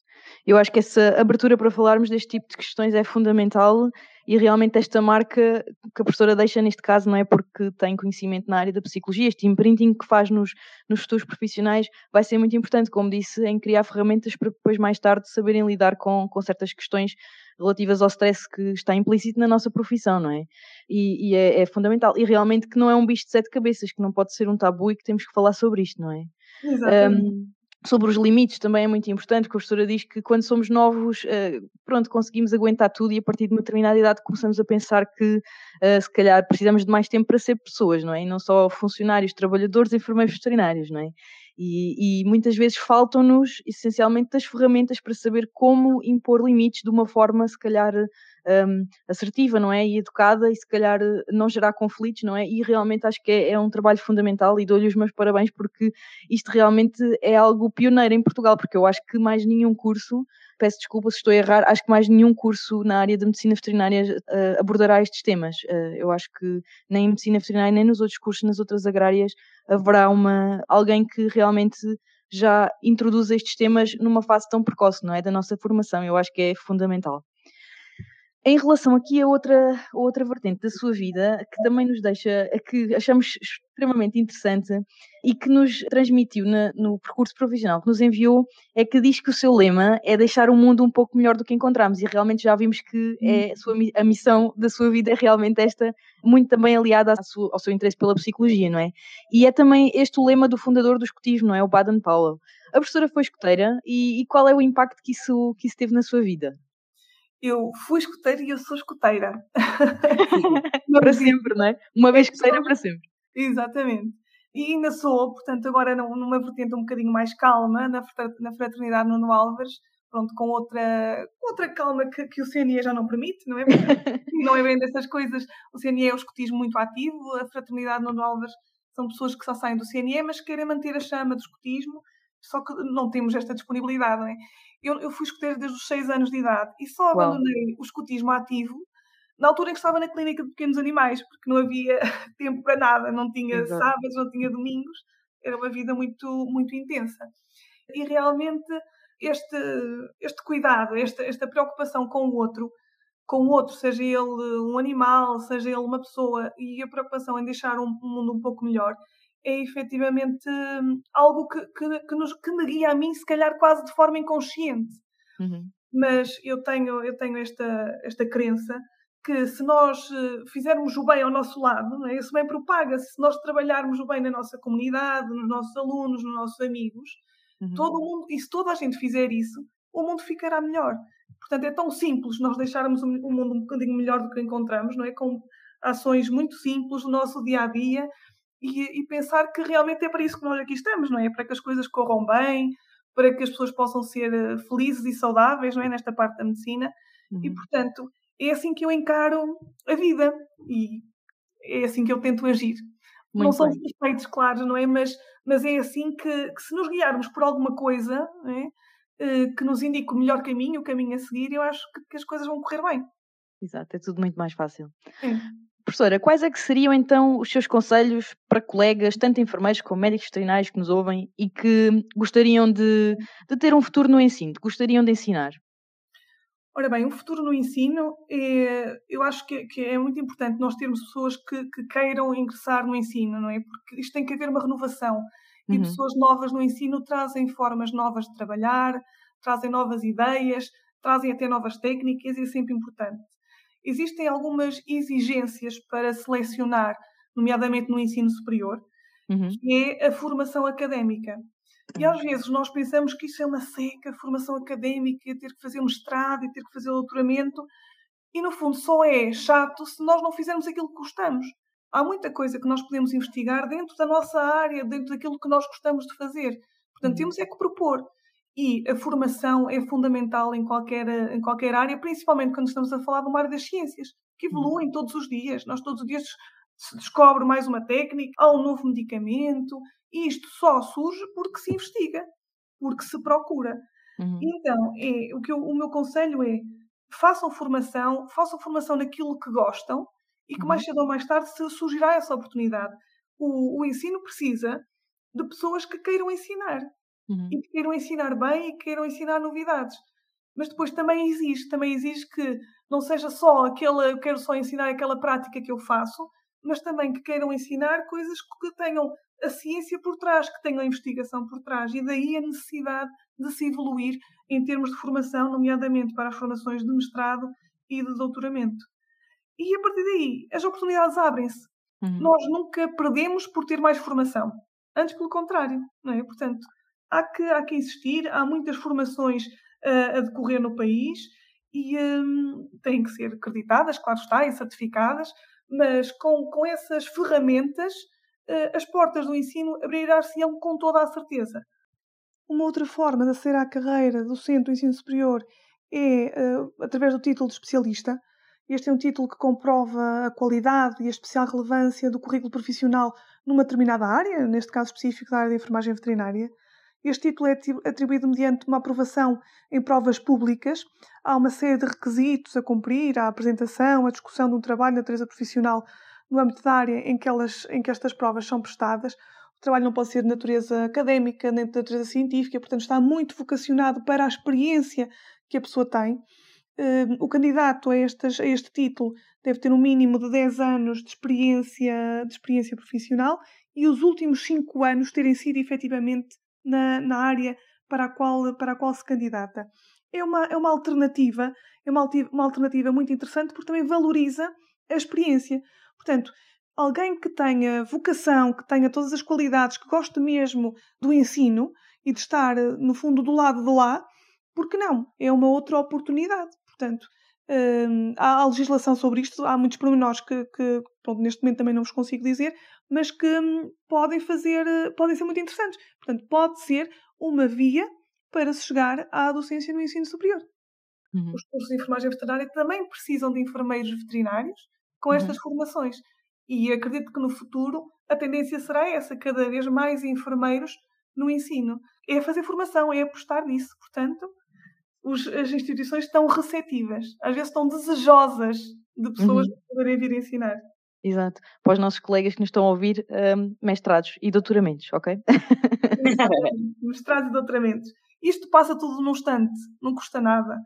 Eu acho que essa abertura para falarmos deste tipo de questões é fundamental e realmente esta marca que a professora deixa neste caso não é porque tem conhecimento na área da psicologia, este imprinting que faz nos, nos futuros profissionais vai ser muito importante, como disse, em criar ferramentas para depois mais tarde saberem lidar com, com certas questões relativas ao stress que está implícito na nossa profissão, não é? E, e é, é, fundamental. E realmente que não é um bicho de sete cabeças, que não pode ser um tabu e que temos que falar sobre isto, não é? Exatamente. Um, sobre os limites também é muito importante, que a professora diz que quando somos novos, uh, pronto, conseguimos aguentar tudo e a partir de uma determinada idade começamos a pensar que uh, se calhar precisamos de mais tempo para ser pessoas, não é? E não só funcionários, trabalhadores, enfermeiros veterinários, não é? E, e muitas vezes faltam-nos essencialmente as ferramentas para saber como impor limites de uma forma, se calhar, um, assertiva, não é? E educada e se calhar não gerar conflitos, não é? E realmente acho que é, é um trabalho fundamental e dou-lhe os meus parabéns porque isto realmente é algo pioneiro em Portugal, porque eu acho que mais nenhum curso, peço desculpa se estou a errar, acho que mais nenhum curso na área de medicina veterinária uh, abordará estes temas. Uh, eu acho que nem em medicina veterinária nem nos outros cursos, nas outras agrárias, haverá uma, alguém que realmente já introduz estes temas numa fase tão precoce, não é? Da nossa formação. Eu acho que é fundamental. Em relação aqui a outra, a outra vertente da sua vida, que também nos deixa, que achamos extremamente interessante e que nos transmitiu na, no percurso profissional que nos enviou, é que diz que o seu lema é deixar o mundo um pouco melhor do que encontramos e realmente já vimos que é a, sua, a missão da sua vida é realmente esta, muito também aliada sua, ao seu interesse pela psicologia, não é? E é também este o lema do fundador do escotismo, não é? O Baden Powell. A professora foi escoteira e, e qual é o impacto que isso, que isso teve na sua vida? Eu fui escoteira e eu sou escoteira. para sempre, não é? Uma vez escoteira, para sempre. Exatamente. E ainda sou, portanto, agora numa vertente um bocadinho mais calma, na fraternidade Nuno Álvares, pronto, com outra, outra calma que, que o CNE já não permite, não é? não é bem dessas coisas. O CNE é o escotismo muito ativo, a fraternidade Nuno Álvares são pessoas que só saem do CNE, mas querem manter a chama do escotismo, só que não temos esta disponibilidade, é? Eu, eu fui escoteira desde os 6 anos de idade e só Uau. abandonei o escotismo ativo na altura em que estava na clínica de pequenos animais, porque não havia tempo para nada, não tinha Exato. sábados, não tinha domingos, era uma vida muito, muito intensa. E realmente este, este cuidado, esta, esta preocupação com o outro, com o outro, seja ele um animal, seja ele uma pessoa, e a preocupação em deixar um, um mundo um pouco melhor, é efetivamente hum, algo que, que, que, nos, que me guia a mim, se calhar quase de forma inconsciente. Uhum. Mas eu tenho, eu tenho esta, esta crença que se nós eh, fizermos o bem ao nosso lado, é? esse bem propaga-se. Se nós trabalharmos o bem na nossa comunidade, nos nossos alunos, nos nossos amigos, uhum. todo mundo, e se toda a gente fizer isso, o mundo ficará melhor. Portanto, é tão simples nós deixarmos o mundo um bocadinho melhor do que encontramos, não é? Com ações muito simples do nosso dia a dia e, e, pensar que realmente é para isso que nós aqui estamos, não é? Para que as coisas corram bem, para que as pessoas possam ser eh, felizes e saudáveis, não é? Nesta parte da medicina. Uhum. E, portanto, é assim que eu encaro a vida e é assim que eu tento agir. Muito não são perfeitos, claro, não é? Mas, mas é assim que, que se nos guiarmos por alguma coisa é? Eh, que nos indique o melhor caminho, o caminho a seguir, eu acho que, que as coisas vão correr bem. Exato, é tudo muito mais fácil. Sim. Professora, quais é que seriam então os seus conselhos para colegas, tanto enfermeiros como médicos veterinários que nos ouvem e que gostariam de, de ter um futuro no ensino, gostariam de ensinar? Ora bem, um futuro no ensino, é, eu acho que, que, é muito importante nós termos pessoas que, que, queiram ingressar no ensino, não é? Porque isto tem que haver uma renovação. E uhum. pessoas novas no ensino trazem formas novas de trabalhar, trazem novas ideias, trazem até novas técnicas e é sempre importante. Existem algumas exigências para selecionar, nomeadamente no ensino superior, uhum. que é a formação académica. E às vezes nós pensamos que isso é uma seca, formação académica, ter que fazer mestrado e ter que fazer doutoramento, e no fundo só é chato se nós não fizermos aquilo que gostamos. Há muita coisa que nós podemos investigar dentro da nossa área, dentro daquilo que nós gostamos de fazer. Portanto, uhum. temos é que propor. E a formação é fundamental em qualquer, em qualquer área, principalmente quando estamos a falar de uma área das ciências, que evoluem uhum. todos os dias. Nós todos os dias se descobre mais uma técnica, há um novo medicamento, e isto só surge porque se investiga, porque se procura. Uhum. Então, é, o, que eu, o meu conselho é façam formação, façam formação naquilo que gostam e que mais uhum. cedo ou mais tarde se surgirá essa oportunidade. O, o ensino precisa de pessoas que queiram ensinar uhum. e que queiram ensinar bem e que queiram ensinar novidades. Mas depois também exige, também exige que não seja só aquela, eu quero só ensinar aquela prática que eu faço, mas também que queiram ensinar coisas que tenham a ciência por trás, que tenham a investigação por trás. E daí a necessidade de se evoluir em termos de formação, nomeadamente para as formações de mestrado e de doutoramento. E a partir daí, as oportunidades abrem-se. Uhum. Nós nunca perdemos por ter mais formação. Antes, pelo contrário. Não é? Portanto, há que, há que insistir, há muitas formações uh, a decorrer no país e um, têm que ser acreditadas, claro está, e certificadas, mas com, com essas ferramentas, uh, as portas do ensino abrirá-se-ão com toda a certeza. Uma outra forma de aceder à carreira docente do ensino superior é uh, através do título de especialista. Este é um título que comprova a qualidade e a especial relevância do currículo profissional numa determinada área, neste caso específico da área da enfermagem veterinária. Este título é atribuído mediante uma aprovação em provas públicas. Há uma série de requisitos a cumprir, a apresentação, a discussão de um trabalho de natureza profissional no âmbito da área em que, elas, em que estas provas são prestadas. O trabalho não pode ser de natureza académica nem de natureza científica, portanto, está muito vocacionado para a experiência que a pessoa tem. Hum, o candidato a, estas, a este título deve ter um mínimo de 10 anos de experiência, de experiência profissional e os últimos 5 anos terem sido efetivamente na, na área para a, qual, para a qual se candidata. É uma, é uma alternativa, é uma, uma alternativa muito interessante porque também valoriza a experiência. Portanto, alguém que tenha vocação, que tenha todas as qualidades, que goste mesmo do ensino e de estar, eh, no fundo, do lado de lá, porque não? É uma outra oportunidade. Portanto, hum, há legislação sobre isto, há muitos pormenores que, que pronto, neste momento também não vos consigo dizer, mas que hum, podem fazer, eh, podem ser muito interessantes. Portanto, pode ser uma via para se chegar à docência no ensino superior. Uhum. Os cursos de enfermagem veterinária também precisam de enfermeiros veterinários com estas uhum. formações. E acredito que no futuro a tendência será essa, cada vez mais enfermeiros no ensino. É fazer formação, é apostar nisso. Portanto, os, as instituições estão receptivas, às vezes estão desejosas de pessoas uhum. poderem vir ensinar. Exato. Para os nossos colegas que nos estão a ouvir, um, mestrados e doutoramentos, ok? mestrados e doutoramentos. Isto passa tudo num instante, não custa nada.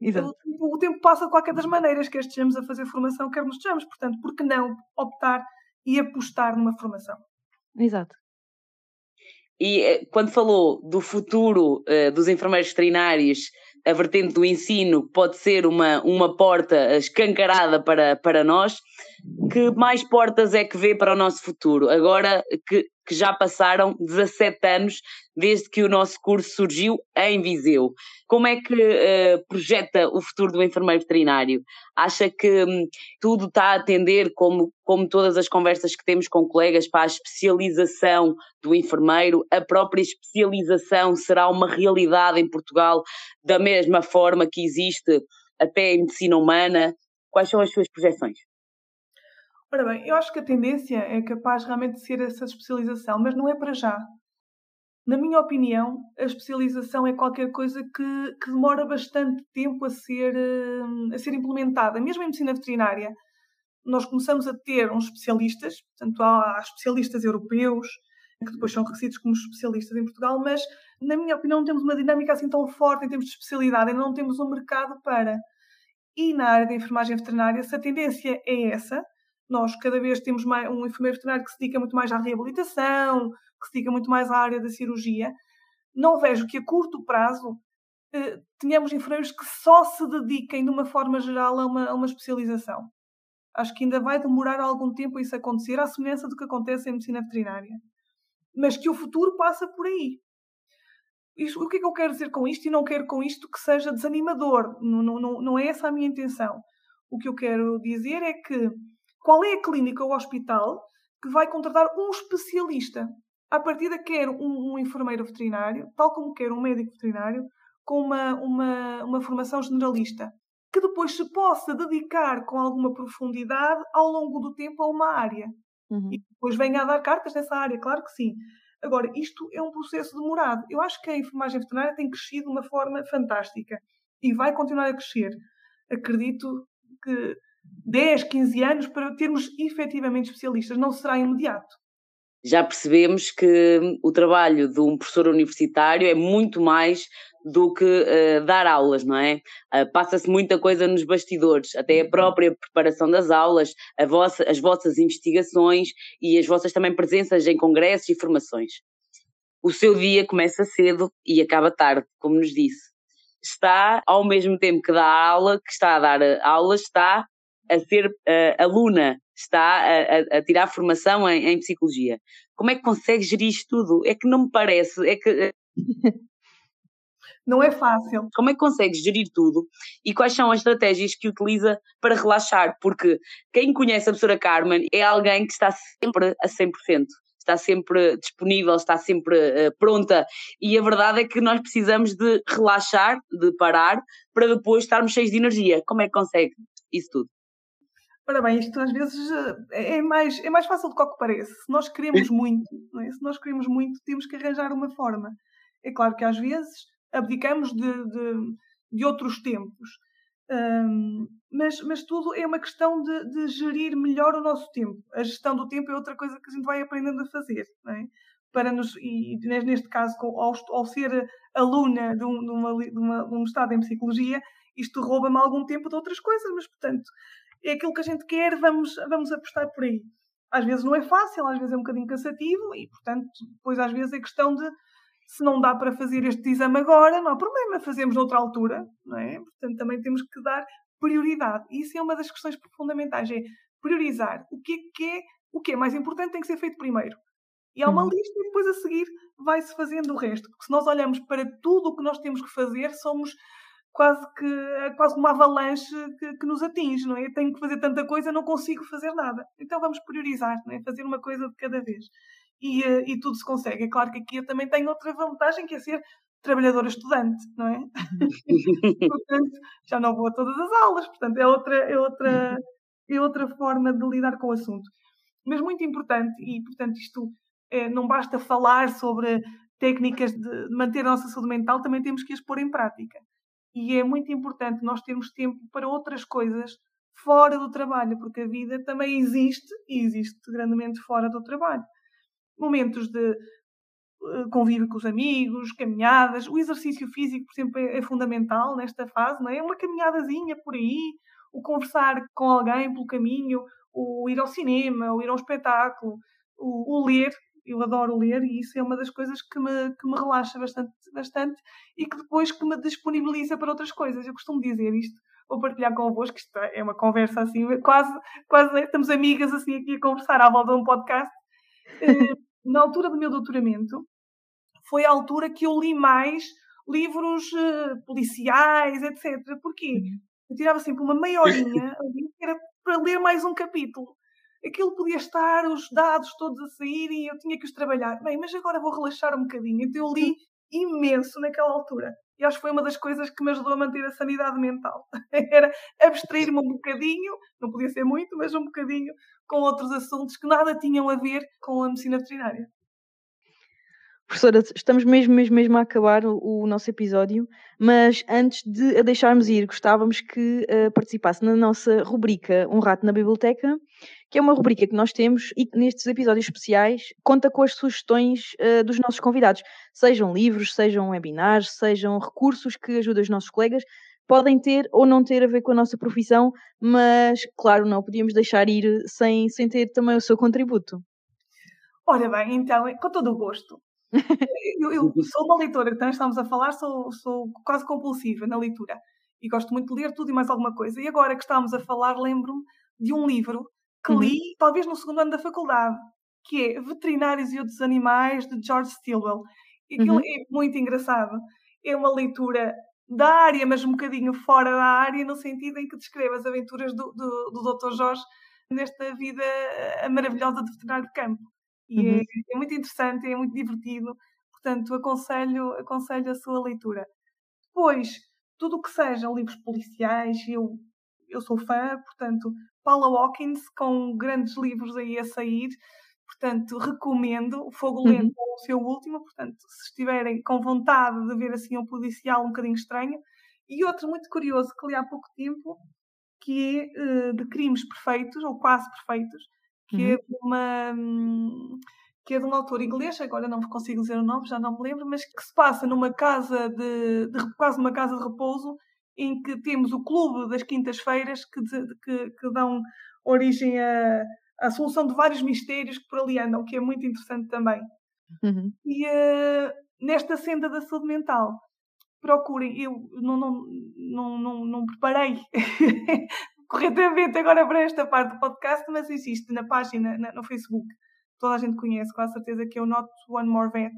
Exato. O, o, tempo passa de qualquer das maneiras, quer estejamos a fazer formação, quer nos estejamos. Portanto, por que não optar e apostar numa formação? Exato. E eh, quando falou do futuro uh, dos enfermeiros veterinários, a vertente do ensino pode ser uma, uma porta escancarada para, para nós, que mais portas é que vê para o nosso futuro? Agora que, que já passaram 17 anos desde que o nosso curso surgiu em Viseu. Como é que uh, projeta o futuro do enfermeiro veterinário? Acha que um, tudo está a atender, como, como todas as conversas que temos com colegas, para a especialização do enfermeiro? A própria especialização será uma realidade em Portugal da mesma forma que existe até em medicina humana? Quais são as suas projeções? Ora bem, eu acho que a tendência é capaz realmente de ser essa especialização, mas não é para já. Na minha opinião, a especialização é qualquer coisa que, que demora bastante tempo a ser, eh, a ser implementada. Mesmo em medicina veterinária, nós começamos a ter uns especialistas, portanto, há, especialistas europeus, que depois são reconhecidos como especialistas em Portugal, mas, na minha opinião, não temos uma dinâmica assim tão forte em termos de especialidade, ainda não temos um mercado para. E na área da enfermagem veterinária, se a tendência é essa, nós cada vez temos mais, um enfermeiro veterinário que se dedica muito mais à reabilitação, que se dedica muito mais à área da cirurgia. Não vejo que a curto prazo eh, tenhamos enfermeiros que só se dediquem de uma forma geral a uma, a uma especialização. Acho que ainda vai demorar algum tempo isso acontecer, à semelhança do que acontece em medicina veterinária. Mas que o futuro passa por aí. Isto, o que é que eu quero dizer com isto? E não quero com isto que seja desanimador. Não, não, não é essa a minha intenção. O que eu quero dizer é que qual é a clínica ou hospital que vai contratar um especialista? À partida, quer um, um enfermeiro veterinário, tal como quer um médico veterinário, com uma, uma, uma formação generalista, que depois se possa dedicar com alguma profundidade ao longo do tempo a uma área. Uhum. E depois venha a dar cartas nessa área, claro que sim. Agora, isto é um processo demorado. Eu acho que a enfermagem veterinária tem crescido de uma forma fantástica e vai continuar a crescer. Acredito que 10, 15 anos para termos efetivamente especialistas, não será imediato já percebemos que o trabalho de um professor universitário é muito mais do que uh, dar aulas, não é? Uh, Passa-se muita coisa nos bastidores, até a própria preparação das aulas, vossa, as vossas investigações e as vossas também presenças em congressos e formações. O seu dia começa cedo e acaba tarde, como nos disse. Está, ao mesmo tempo que dá aula, que está a dar eh, aulas, está a ser uh, aluna, está a, a, tirar formação em, em, psicologia. Como é que consegue gerir isto tudo? É que não me parece, é que... Eh, não é fácil. Como é que consegue gerir tudo e quais são as estratégias que utiliza para relaxar? Porque quem conhece a professora Carmen é alguém que está sempre a 100% está sempre disponível, está sempre uh, pronta. E a verdade é que nós precisamos de relaxar, de parar, para depois estarmos cheios de energia. Como é que consegue isso tudo? Ora bem, isto às vezes eh, é mais, é mais fácil do que o que parece. Se nós queremos muito, é? se nós queremos muito, temos que arranjar uma forma. É claro que às vezes abdicamos de, de, de outros tempos, um, mas, mas tudo é uma questão de, de, gerir melhor o nosso tempo. A gestão do tempo é outra coisa que a gente vai aprendendo a fazer. É? Para nos, e neste caso, ao, ao ser aluna de um, de, uma, de, uma, de um estado em psicologia, isto rouba-me algum tempo de outras coisas, mas portanto é aquilo que a gente quer, vamos, vamos apostar por aí. Às vezes não é fácil, às vezes é um bocadinho cansativo e, portanto, depois às vezes é questão de se não dá para fazer este exame agora, não há problema, fazemos noutra altura, não é? Portanto, também temos que dar prioridade. E isso é uma das questões fundamentais, é priorizar. O que é que é, o que é mais importante tem que ser feito primeiro. E há uma uhum. lista e depois a seguir vai-se fazendo o resto. Porque se nós olhamos para tudo o que nós temos que fazer, somos quase que quase uma avalanche que, que, nos atinge, não é? Eu tenho que fazer tanta coisa, não consigo fazer nada. Então vamos priorizar, não é? Fazer uma coisa de cada vez. E, eh, e tudo se consegue. É claro que aqui eu também tenho outra vantagem, que é ser trabalhadora estudante, não é? portanto, já não vou a todas as aulas, portanto, é outra, é outra, é outra forma de lidar com o assunto. Mas muito importante, e portanto isto é, não basta falar sobre técnicas de manter a nossa saúde mental, também temos que as pôr em prática. E é muito importante nós termos tempo para outras coisas fora do trabalho, porque a vida também existe e existe grandemente fora do trabalho. Momentos de eh, convívio com os amigos, caminhadas, o exercício físico, por exemplo, é, é fundamental nesta fase, não é? Uma caminhadazinha por aí, o conversar com alguém pelo caminho, o ir ao cinema, o ir ao espetáculo, o, o ler, eu adoro ler e isso é uma das coisas que me, que me relaxa bastante, bastante e que depois que me disponibiliza para outras coisas. Eu costumo dizer isto, vou partilhar convosco, isto é uma conversa assim, quase, quase estamos amigas assim aqui a conversar à volta de um podcast. Eh, na altura do meu doutoramento, foi a altura que eu li mais livros eh, policiais, etc. Porquê? Uhum. Eu tirava sempre uma meia horinha era para ler mais um capítulo aquilo podia estar, os dados todos a sair e eu tinha que os trabalhar. Bem, mas agora vou relaxar um bocadinho. Então eu li imenso naquela altura. E acho que foi uma das coisas que me ajudou a manter a sanidade mental. Era abstrair-me um bocadinho, não podia ser muito, mas um bocadinho, com outros assuntos que nada tinham a ver com a medicina veterinária. Professora, estamos mesmo, mesmo, mesmo a acabar o, o nosso episódio, mas antes de a deixarmos ir, gostávamos que uh, participasse na nossa rubrica Um Rato na Biblioteca, que é uma rubrica que nós temos e que nestes episódios especiais conta com as sugestões uh, dos nossos convidados, sejam livros, sejam webinars, sejam recursos que ajudam os nossos colegas, podem ter ou não ter a ver com a nossa profissão, mas claro, não podíamos deixar ir sem, sem ter também o seu contributo. Ora bem, então, com todo o gosto. Eu, eu, sou uma leitora, então estamos a falar, sou, sou quase compulsiva na leitura e gosto muito de ler tudo e mais alguma coisa. E agora que estamos a falar, lembro-me de um livro que li, uhum. talvez no segundo ano da faculdade, que é Veterinários e Outros Animais, de George Stilwell. E aquilo uhum. é muito engraçado. É uma leitura da área, mas um bocadinho fora da área, no sentido em que descreve as aventuras do, do, do Dr. Jorge nesta vida eh, maravilhosa de veterinário de campo. E é, uhum. é, é, muito interessante, é muito divertido. Portanto, aconselho, aconselho a sua leitura. Depois, tudo o que sejam livros policiais, eu eu sou fã, portanto, Paula Hawkins, com grandes livros aí a sair, portanto, recomendo. O Fogo Lento uhum. é o seu último, portanto, se estiverem com vontade de ver assim um policial um bocadinho estranho. E outro muito curioso que li há pouco tempo, que é uh, de crimes perfeitos, ou quase perfeitos, que é uhum. é de uma. Hum, que é de um autor inglês, agora não consigo dizer o nome, já não me lembro, mas que se passa numa casa de, de quase uma casa de repouso, em que temos o clube das quintas-feiras que, que, que, dão origem à, à solução de vários mistérios que por ali andam, que é muito interessante também. Uhum. E uh, nesta senda da saúde mental, procurem, eu não, não, não, não, não preparei corretamente agora para esta parte do podcast, mas existe na página, na, no Facebook, toda a gente conhece, com a certeza, que é o Not One More Vet,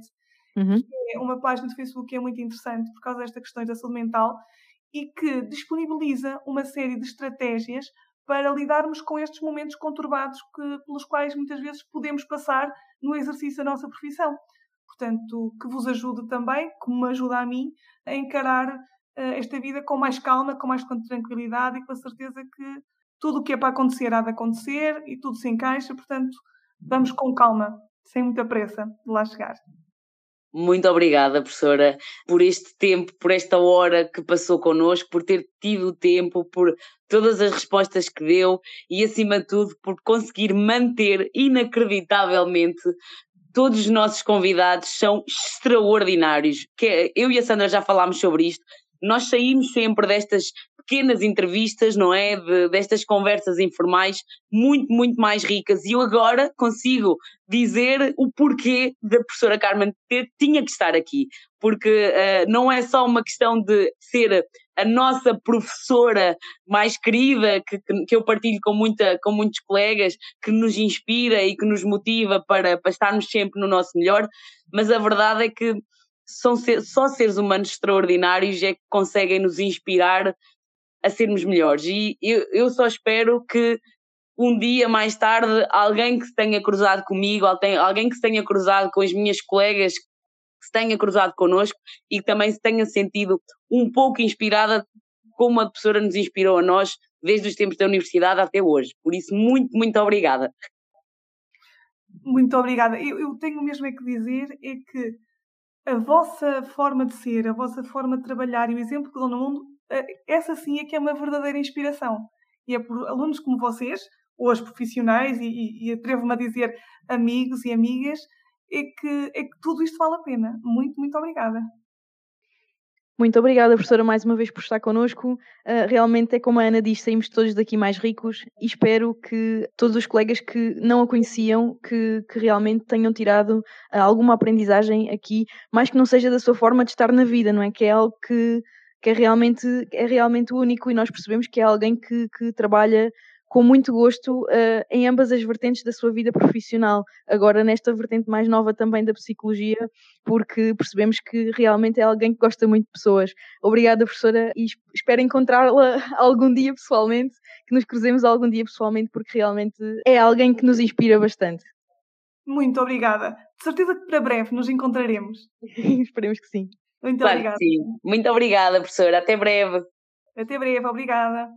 uhum. que é uma página do Facebook que é muito interessante por causa destas questões da saúde mental e que disponibiliza uma série de estratégias para lidarmos com estes momentos conturbados que, pelos quais muitas vezes podemos passar no exercício da nossa profissão. Portanto, que vos ajude também, como me ajuda a mim, a encarar esta vida com mais calma, com mais tranquilidade e com a certeza que tudo o que é para acontecer há de acontecer e tudo se encaixa, portanto, vamos com calma, sem muita pressa de lá chegar. Muito obrigada, professora, por este tempo, por esta hora que passou connosco, por ter tido tempo, por todas as respostas que deu e, acima de tudo, por conseguir manter inacreditavelmente todos os nossos convidados são extraordinários. É, eu e a Sandra já falámos sobre isto. Nós saímos sempre destas pequenas entrevistas, não é? De, destas conversas informais muito, muito mais ricas. E eu agora consigo dizer o porquê da professora Carmen ter, tinha que estar aqui. Porque uh, não é só uma questão de ser a nossa professora mais querida, que, que eu partilho com, muita, com muitos colegas, que nos inspira e que nos motiva para, para estarmos sempre no nosso melhor, mas a verdade é que são ser, só seres humanos extraordinários é que conseguem nos inspirar a sermos melhores. E eu, eu só espero que um dia mais tarde alguém que se tenha cruzado comigo, alguém que se tenha cruzado com as minhas colegas, que se tenha cruzado connosco e que também se tenha sentido um pouco inspirada como a professora nos inspirou a nós desde os tempos da universidade até hoje. Por isso, muito, muito obrigada. Muito obrigada. Eu, eu tenho mesmo é que dizer é que a vossa forma de ser, a vossa forma de trabalhar e o exemplo que dão no mundo, eh, essa sim é que é uma verdadeira inspiração. E é por alunos como vocês, ou os profissionais, e, e, e atrevo-me a dizer amigos e amigas, é que, é que tudo isto vale a pena. Muito, muito obrigada. Muito obrigada, professora, mais uma vez por estar connosco. Uh, realmente é como a Ana disse, saímos todos daqui mais ricos e espero que todos os colegas que não a conheciam, que, que realmente tenham tirado uh, alguma aprendizagem aqui, mais que não seja da sua forma de estar na vida, não é? Que é algo que, que é, realmente, é realmente único e nós percebemos que é alguém que, que trabalha com muito gosto uh, em ambas as vertentes da sua vida profissional. Agora, nesta vertente mais nova também da psicologia, porque percebemos que realmente é alguém que gosta muito de pessoas. Obrigada, professora, e espero encontrá-la algum dia pessoalmente, que nos cruzemos algum dia pessoalmente, porque realmente é alguém que nos inspira bastante. Muito obrigada. De certeza que para breve nos encontraremos. Esperemos que sim. Muito claro obrigada. sim. Muito obrigada, professora. Até breve. Até breve, obrigada.